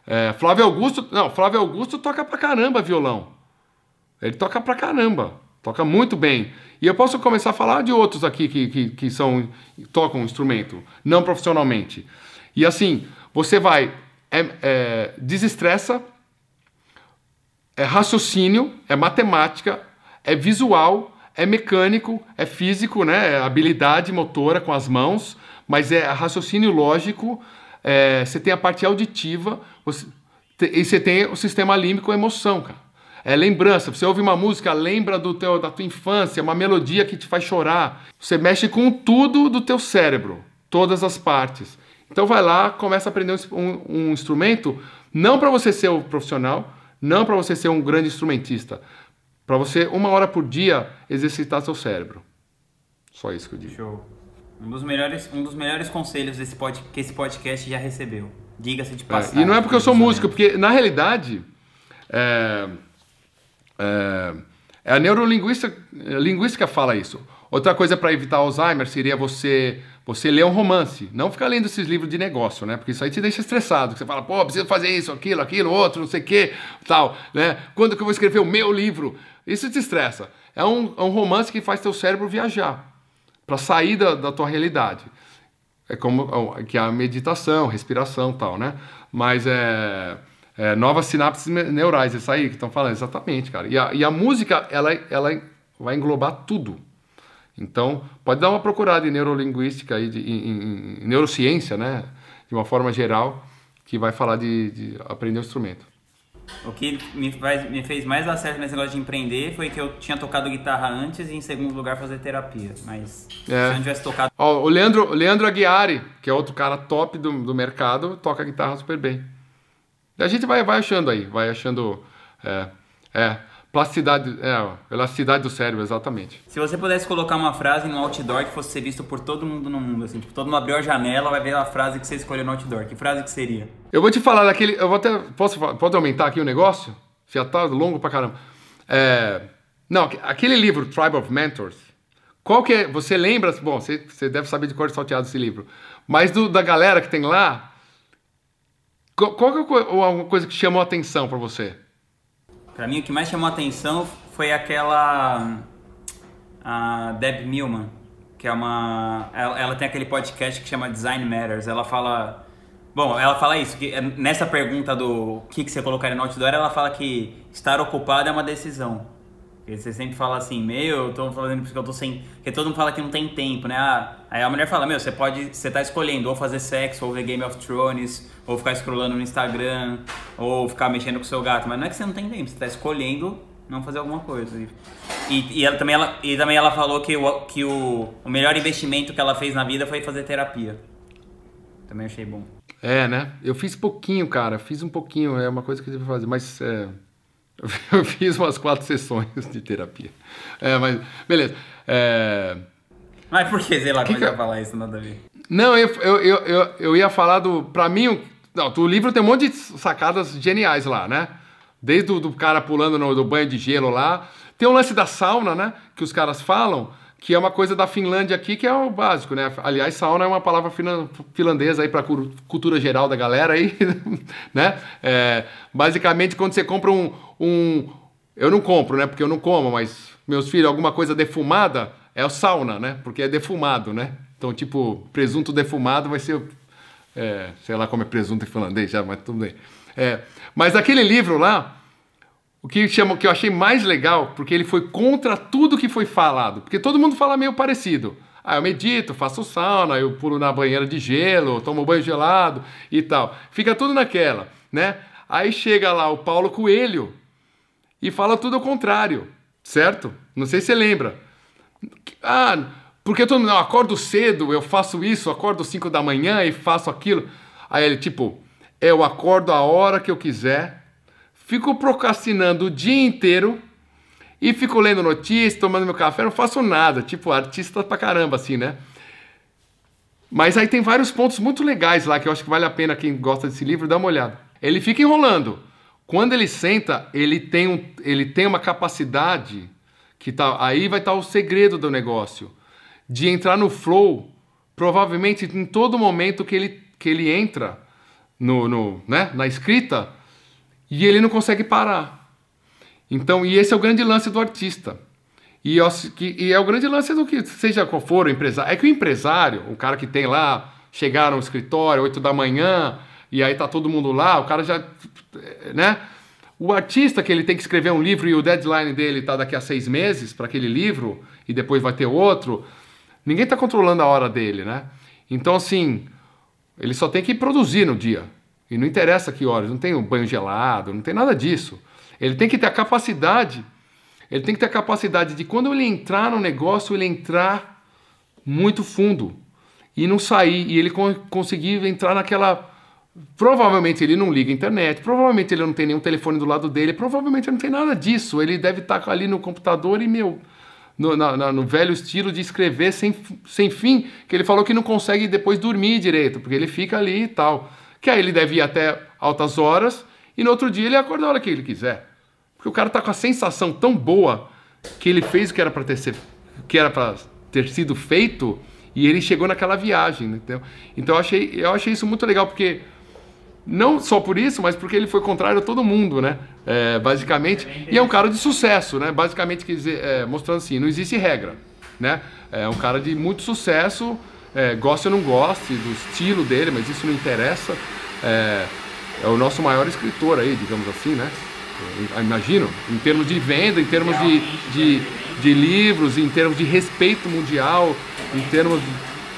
é, Flávio Augusto, não, Flávio Augusto toca pra caramba violão. Ele toca pra caramba, toca muito bem. E eu posso começar a falar de outros aqui que, que, que são tocam um instrumento, não profissionalmente. E assim, você vai, é, é, desestressa, é raciocínio, é matemática, é visual, é mecânico, é físico, né? É habilidade motora com as mãos, mas é raciocínio lógico, é, você tem a parte auditiva, você, e você tem o sistema límbico, emoção, cara é lembrança. Você ouve uma música, lembra do teu, da tua infância, uma melodia que te faz chorar. Você mexe com tudo do teu cérebro, todas as partes. Então vai lá, começa a aprender um, um instrumento, não para você ser o profissional, não para você ser um grande instrumentista, para você uma hora por dia exercitar seu cérebro. Só isso que eu digo. Show. Um dos melhores, um dos melhores conselhos desse pod, que esse podcast já recebeu. Diga-se de É, passagem. e não é porque eu sou músico, porque na realidade é, é, é a neurolinguística linguística fala isso. Outra coisa para evitar Alzheimer seria você você ler um romance, não ficar lendo esses livros de negócio, né? Porque isso aí te deixa estressado. que Você fala, pô, preciso fazer isso, aquilo, aquilo, outro, não sei o quê, tal, né? Quando que eu vou escrever o meu livro? Isso te estressa. É um, é um romance que faz teu cérebro viajar para sair da, da tua realidade. É como ó, que é a meditação, respiração, tal, né? Mas é, é novas sinapses neurais, isso aí que estão falando exatamente, cara. E a, e a música ela ela vai englobar tudo. Então, pode dar uma procurada em neurolinguística e em, em- em neurociência, né? De uma forma geral, que vai falar de, de aprender o instrumento. O que me, faz- me fez mais dar certo nesse negócio de empreender foi que eu tinha tocado guitarra antes e, em segundo lugar, fazer terapia. Mas se É. eu não tivesse tocado. Ó, o Leandro, Leandro Aguiari, que é outro cara top do, do mercado, toca guitarra super bem. E a gente vai, vai achando aí, vai achando. É, é, plasticidade, é, elasticidade do cérebro, exatamente. Se você pudesse colocar uma frase no outdoor que fosse ser visto por todo mundo no mundo, assim, tipo, todo mundo abriu a janela, vai ver a frase que você escolheu no outdoor. Que frase que seria? Eu vou te falar daquele. Eu vou até. Posso, pode aumentar aqui o negócio? Já tá longo pra caramba. É, não, aque- aquele livro, Tribe of Mentors. Qual que é. Você lembra? Bom, você, você deve saber de cor salteado esse livro. Mas do, da galera que tem lá. Qual, qual é alguma coisa que chamou a atenção pra você? Pra mim, o que mais chamou a atenção foi aquela. A Deb Millman, que é uma. Ela, ela tem aquele podcast que chama Design Matters. Ela fala. Bom, ela fala isso, que nessa pergunta do que, que você colocaria no outdoor, ela fala que estar ocupado é uma decisão. Porque você sempre fala assim, meu, eu tô fazendo porque eu tô sem. Porque todo mundo fala que não tem tempo, né? Ah, aí a mulher fala, meu, você pode. Você tá escolhendo ou fazer sexo, ou ver Game of Thrones, ou ficar scrollando no Instagram, ou ficar mexendo com o seu gato. Mas não é que você não tem tempo, você tá escolhendo não fazer alguma coisa. E, e, ela, também, ela, e também ela falou que, o, que o, o melhor investimento que ela fez na vida foi fazer terapia. Também achei bom. É, né? Eu fiz pouquinho, cara. Fiz um pouquinho, é uma coisa que eu que fazer, mas é, eu fiz umas quatro sessões de terapia. É, mas beleza. É, Mas por que, sei lá, Que como é que vai falar isso, nada a ver? Não, eu, eu, eu, eu, ia falar do. Pra mim, o- não, o livro tem um monte de sacadas geniais lá, né? Desde o do cara pulando no do banho de gelo lá. Tem o lance da sauna, né? Que os caras falam, que é uma coisa da Finlândia aqui, que é o básico, né? Aliás, sauna é uma palavra finlandesa aí cu- cultura geral da galera aí, né? É, basicamente, quando você compra um, um. Eu não compro, né? Porque eu não como, mas meus filhos, alguma coisa defumada é o sauna, né? Porque é defumado, né? Então, tipo, presunto defumado vai ser. é, sei lá como é presunto em finlandês já, mas tudo bem. É, mas aquele livro lá, o que, que eu achei mais legal, porque ele foi contra tudo que foi falado. Porque todo mundo fala meio parecido. Ah, eu medito, faço sauna, eu pulo na banheira de gelo, tomo banho gelado e tal. Fica tudo naquela, né? Aí chega lá o Paulo Coelho e fala tudo ao contrário, certo? Não sei se você lembra. Ah, porque todo mundo, não, acordo cedo, eu faço isso, acordo 5 da manhã e faço aquilo. Aí ele, tipo, eu acordo a hora que eu quiser, fico procrastinando o dia inteiro e fico lendo notícias, tomando meu café, não faço nada. Tipo, artista pra caramba, assim, né? Mas aí tem vários pontos muito legais lá que eu acho que vale a pena quem gosta desse livro dar uma olhada. Ele fica enrolando. Quando ele senta, ele tem, um, ele tem uma capacidade que tá aí vai estar o segredo do negócio de entrar no flow, provavelmente em todo momento que ele, que ele entra no, no, né, na escrita e ele não consegue parar. Então, e esse é o grande lance do artista. E, eu e é o grande lance do que, seja qual for o empresário. É que o empresário, o cara que tem lá, chegar no escritório 8 da manhã, e aí tá todo mundo lá, o cara já. né? O artista que ele tem que escrever um livro e o deadline dele tá daqui a seis meses para aquele livro, e depois vai ter outro, ninguém tá controlando a hora dele, né? Então, assim, ele só tem que produzir no dia. E não interessa que horas, não tem um banho gelado, não tem nada disso. Ele tem que ter a capacidade, ele tem que ter a capacidade de quando ele entrar no negócio, ele entrar muito fundo e não sair, e ele con- conseguir entrar naquela. Provavelmente ele não liga a internet, provavelmente ele não tem nenhum telefone do lado dele, provavelmente ele não tem nada disso. Ele deve estar ali no computador e, meu, no, na, no, velho estilo de escrever sem, sem fim, que ele falou que não consegue depois dormir direito, porque ele fica ali e tal. Que aí ele deve ir até altas horas e no outro dia ele acorda a hora que ele quiser. Porque o cara tá com a sensação tão boa que ele fez o que era para ter, que era para ter sido feito e ele chegou naquela viagem. Entendeu? Então eu achei, eu achei isso muito legal, porque não só por isso, mas porque ele foi contrário a todo mundo, né? É, basicamente. E é um cara de sucesso, né? Basicamente, quer dizer, é, mostrando assim, não existe regra, né? É um cara de muito sucesso, é, goste ou não goste do estilo dele, mas isso não interessa. É, é o nosso maior escritor aí, digamos assim, né? Eu imagino, em termos de venda, em termos de, de, de livros, em termos de respeito mundial, em termos de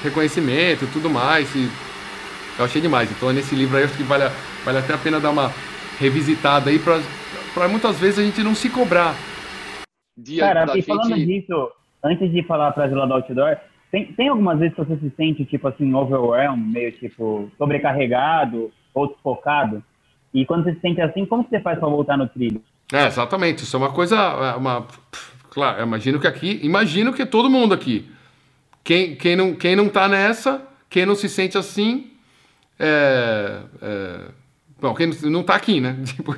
reconhecimento e tudo mais. E eu achei demais. Então nesse livro aí eu acho que vale, vale até a pena dar uma revisitada aí para muitas vezes a gente não se cobrar. Dia Cara, e falando gente... disso, antes de falar para lá do outdoor, tem, tem algumas vezes que você se sente tipo assim, overwhelmed, meio tipo sobrecarregado ou desfocado? E quando você se sente assim, como você faz para voltar no trilho? É, exatamente. Isso é uma coisa, é uma, claro, imagino que aqui, imagino que todo mundo aqui, quem, quem não, quem não tá nessa, quem não se sente assim, é, é, bom, quem não está aqui, né? Tipo,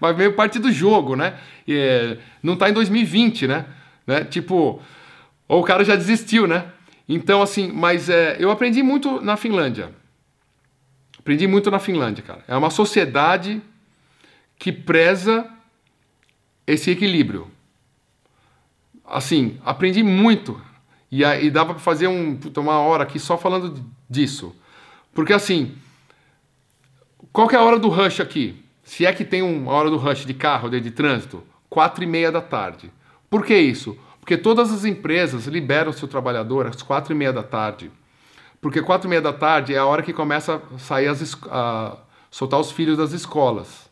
mas meio parte do jogo, né? É, não está em 2020, né? né? Tipo, ou o cara já desistiu, né? Então, assim, mas é, eu aprendi muito na Finlândia. Aprendi muito na Finlândia, cara. É uma sociedade que preza esse equilíbrio. Assim, aprendi muito. E, e dava para fazer um, uma hora aqui só falando disso. Porque assim, qual é a hora do rush aqui? Se é que tem uma hora do rush de carro, de, de trânsito, quatro e meia da tarde. Por que isso? Porque todas as empresas liberam seu trabalhador às quatro e meia da tarde. Porque quatro e meia da tarde é a hora que começa a sair as, a soltar os filhos das escolas.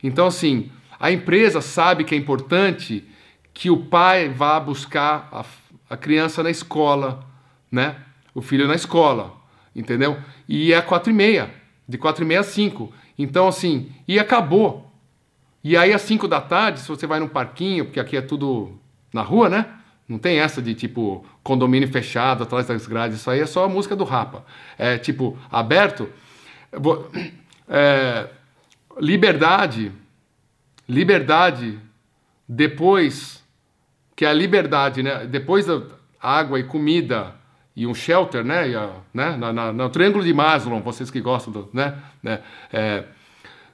Então assim, a empresa sabe que é importante que o pai vá buscar a, a criança na escola, né? O filho na escola entendeu? E é quatro e meia, de quatro e meia a cinco. Então, assim, e acabou. E aí, às cinco da tarde, se você vai num parquinho, porque aqui é tudo na rua, né? Não tem essa de, tipo, condomínio fechado, atrás das grades. Isso aí é só a música do Rapa. É, tipo, aberto. É, liberdade. Liberdade. Depois que a liberdade, né? Depois da água e comida e um shelter, né? E a, né? Na, na, no triângulo de Maslow, vocês que gostam, do, né? né? É,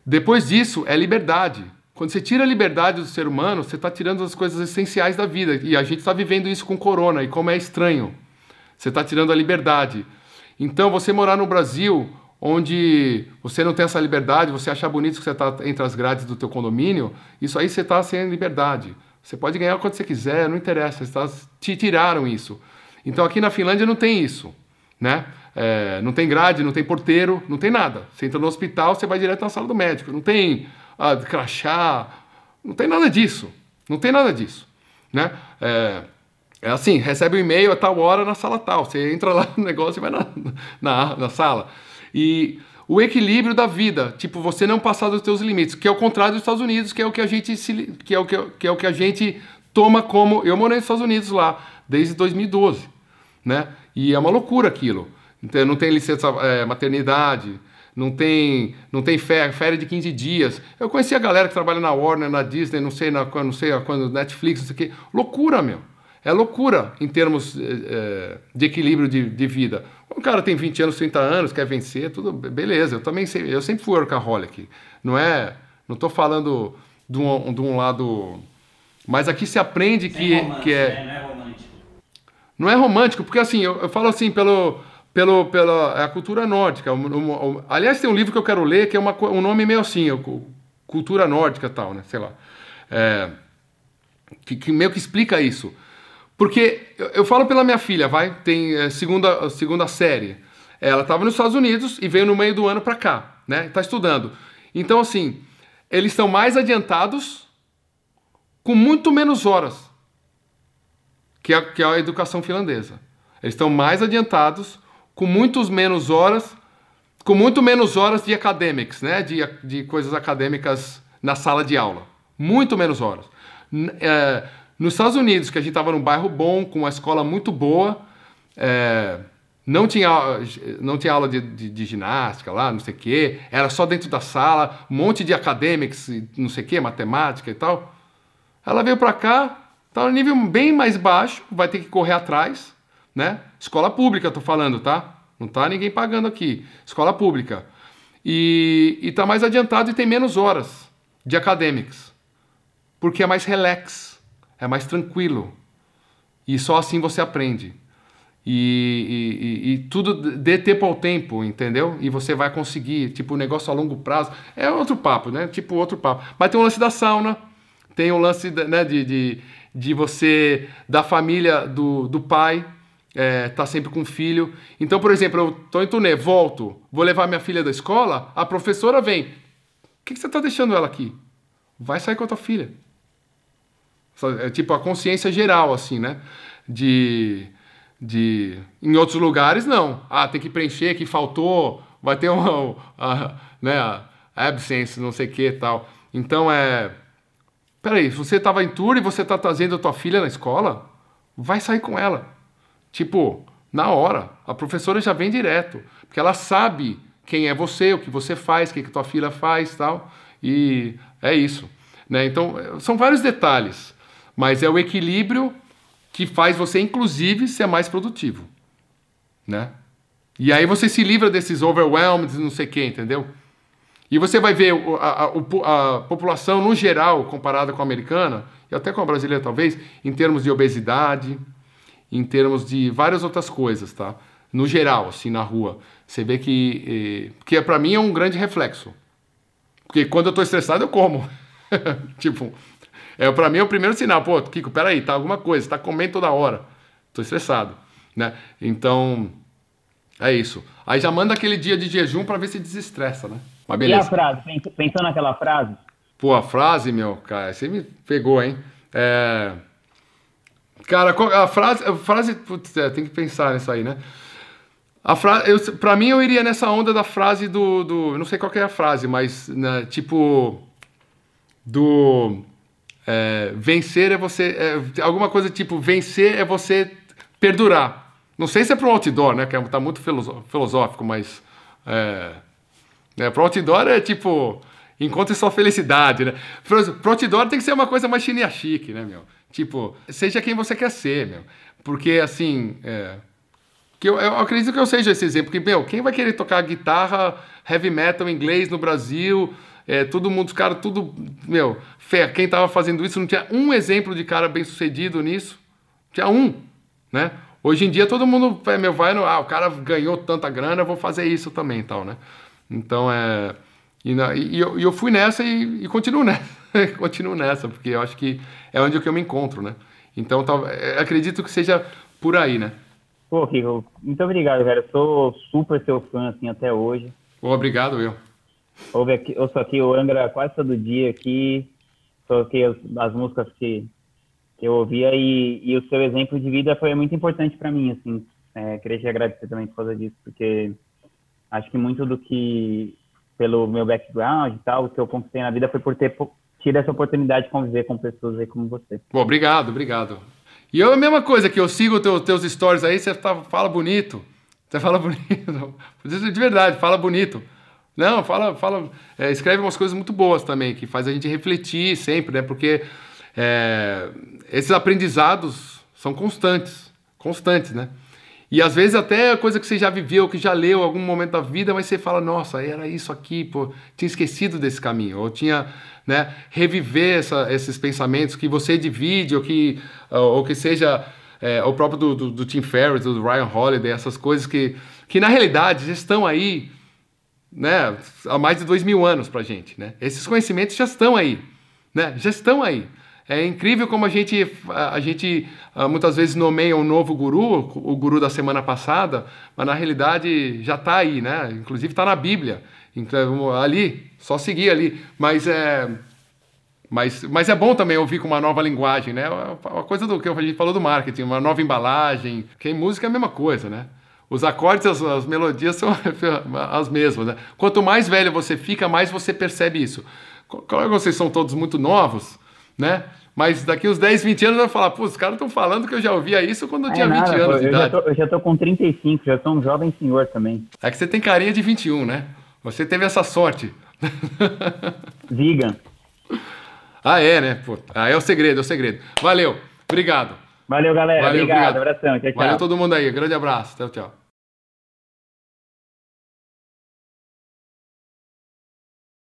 depois disso é liberdade. Quando você tira a liberdade do ser humano, você está tirando as coisas essenciais da vida. E a gente está vivendo isso com corona, e como é estranho. Você está tirando a liberdade. Então, você morar no Brasil, onde você não tem essa liberdade, você achar bonito que você está entre as grades do teu condomínio, isso aí você está sem liberdade. Você pode ganhar quando você quiser, não interessa, tá, te tiraram isso. Então aqui na Finlândia não tem isso, né? É, não tem grade, não tem porteiro, não tem nada. Você entra no hospital, você vai direto na sala do médico. Não tem ah, crachá, não tem nada disso. Não tem nada disso, né? É, é assim, recebe um e-mail a tal hora na sala tal. Você entra lá no negócio e vai na, na, na sala. E o equilíbrio da vida, tipo, você não passar dos seus limites, que é o contrário dos Estados Unidos, que é o que a gente se, que é o que, que é o que a gente toma como, eu morei nos Estados Unidos lá desde 2012 né? E é uma loucura aquilo. Então, não tem licença é, maternidade, não tem, não tem férias, férias de 15 dias. Eu conheci a galera que trabalha na Warner, na Disney, não sei, na, não sei quando, Netflix, não sei o quê. Loucura, meu. É loucura em termos é, de equilíbrio de, de, vida. Um cara tem 20 anos, 30 anos, quer vencer, tudo beleza. Eu também sei, eu sempre fui workaholic. Não é, não estou falando de um, de um lado, mas aqui se aprende que, romance, que é, né? é não é romântico, porque assim, eu, eu falo assim, pelo, pelo, pela é a cultura nórdica. Um, um, aliás, tem um livro que eu quero ler que é uma, um nome meio assim, cultura nórdica tal, né? Sei lá. É, que, que, meio que explica isso. Porque eu, eu falo pela minha filha, vai, tem é, segunda, segunda série. Ela estava nos Estados Unidos e veio no meio do ano para cá, né? Está estudando. Então, assim, eles estão mais adiantados com muito menos horas que é, que a educação finlandesa. Eles estão mais adiantados, com muitos menos horas, com muito menos horas de academics, né? de, de coisas acadêmicas na sala de aula. Muito menos horas. É, Nos Estados Unidos, que a gente estava num bairro bom, com uma escola muito boa, é, não tinha, não tinha aula de, de, de, ginástica lá, não sei o quê, era só dentro da sala, um monte de academics, não sei o quê, matemática e tal. Ela veio para cá, tá no nível bem mais baixo, vai ter que correr atrás, né? Escola pública, tô falando, tá? Não tá ninguém pagando aqui. Escola pública. E, e tá mais adiantado e tem menos horas de academics. Porque é mais relax, é mais tranquilo. E só assim você aprende e, e, e, tudo dê tempo ao tempo, entendeu? E você vai conseguir, tipo, o negócio a longo prazo. É outro papo, né? Tipo, outro papo. Mas tem o lance da sauna, tem o lance né, de, de, de você, da família do, do pai, é, tá sempre com o filho. Então, por exemplo, eu tô em turnê, volto, vou levar minha filha da escola, a professora vem. O que, que você tá deixando ela aqui? Vai sair com a tua filha. É tipo a consciência geral, assim, né? De de em outros lugares não ah tem que preencher que faltou vai ter uma a, né absence não sei o que tal então é peraí você estava em tour e você está trazendo a tua filha na escola vai sair com ela tipo na hora a professora já vem direto porque ela sabe quem é você o que você faz o que que tua filha faz tal e é isso né então são vários detalhes mas é o equilíbrio que faz você, inclusive, ser mais produtivo. Né? E aí você se livra desses overwhelmed, não sei o que, entendeu? E você vai ver a, a, a, população no geral, comparada com a americana, e até com a brasileira talvez, em termos de obesidade, em termos de várias outras coisas, tá? No geral, assim, na rua. Você vê que, eh, que para mim é um grande reflexo. Porque quando eu estou estressado, eu como. tipo, é, para mim é o primeiro sinal. Pô, Kiko, peraí, tá alguma coisa, tá comendo toda hora. Tô estressado, né? Então, é isso. Aí já manda aquele dia de jejum para ver se desestressa, né? Mas beleza. E a frase? Pensou naquela frase? Pô, a frase, meu, cara, você me pegou, hein? É... Cara, a frase, a frase putz, é, tem que pensar nisso aí, né? A frase, eu, pra mim, eu iria nessa onda da frase do, do eu não sei qual é a frase, mas, né, tipo, do é, vencer é você. É, alguma coisa tipo, vencer é você perdurar. Não sei se é para o outdoor, né? Que é, tá muito filosófico, mas. É, é, para o outdoor é tipo. Encontre sua felicidade, né? Pro outdoor tem que ser uma coisa mais chinia chique, né, meu? Tipo, seja quem você quer ser, meu. Porque, assim. É, que eu, eu, acredito que eu seja esse exemplo. Porque, meu, quem vai querer tocar guitarra heavy metal inglês no Brasil? É, todo mundo, os caras, tudo, meu, fé, quem estava fazendo isso não tinha um exemplo de cara bem sucedido nisso. Tinha um, né? Hoje em dia todo mundo, meu, vai no, ah, o cara ganhou tanta grana, eu vou fazer isso também tal, né? Então é. E, na, e, eu, e eu, fui nessa e, e continuo nessa. continuo nessa, porque eu acho que é onde eu me encontro, né? Então tá, é, acredito que seja por aí, né? Pô, Kiko, muito obrigado, velho. Eu sou super seu fã, assim, até hoje. Pô, obrigado, eu. Ouve aqui, ouço aqui o Angra quase todo dia aqui, toquei as, as músicas que, que eu ouvia e, e, o seu exemplo de vida foi muito importante para mim, assim. É, queria te agradecer também por causa disso, porque acho que muito do que, pelo meu background e tal, o que eu conquistei na vida foi por ter tido essa oportunidade de conviver com pessoas aí como você. Bom, obrigado, obrigado. E eu, a mesma coisa, que eu sigo teu, teus stories aí, você tá, fala bonito. Você fala bonito. De verdade, fala bonito. Não, fala, fala, é, escreve umas coisas muito boas também, que faz a gente refletir sempre, né? Porque é, esses aprendizados são constantes, constantes, né? E às vezes até coisa que você já viveu, que já leu algum momento da vida, mas você fala, nossa, era isso aqui, pô, tinha esquecido desse caminho, ou tinha, né, reviver essa, esses pensamentos que você divide, ou que, ou que seja é, o próprio do, do, do Tim Ferriss, do Ryan Holiday, essas coisas que, que na realidade já estão aí né, há mais de dois mil anos para a gente. Né? Esses conhecimentos já estão aí, né? já estão aí. É incrível como a gente, a gente ah, muitas vezes nomeia um novo guru, o guru da semana passada, mas na realidade já está aí, né? Inclusive está na Bíblia. Então, ali, só seguir ali. Mas é, mas, mas é bom também ouvir com uma nova linguagem, né? Uma coisa do que a gente falou do marketing, uma nova embalagem. Porque em música é a mesma coisa, né? Os acordes, as, as melodias são as mesmas. Né? Quanto mais velho você fica, mais você percebe isso. Claro que vocês são todos muito novos, né? Mas daqui uns 10, 20 anos vai falar, pô, os caras estão falando que eu já ouvia isso quando eu é tinha é 20 nada, anos pô, de eu idade. Já tô, eu já tô com 35, já sou um jovem senhor também. É que você tem carinha de 21, né? Você teve essa sorte. Vegan. Ah, é, né? Pô, ah, é o segredo, é o segredo. Valeu, obrigado. Valeu, galera. Valeu, obrigado. obrigado. Abração. Tchau, tchau. Valeu todo mundo aí. Grande abraço. Tchau, tchau.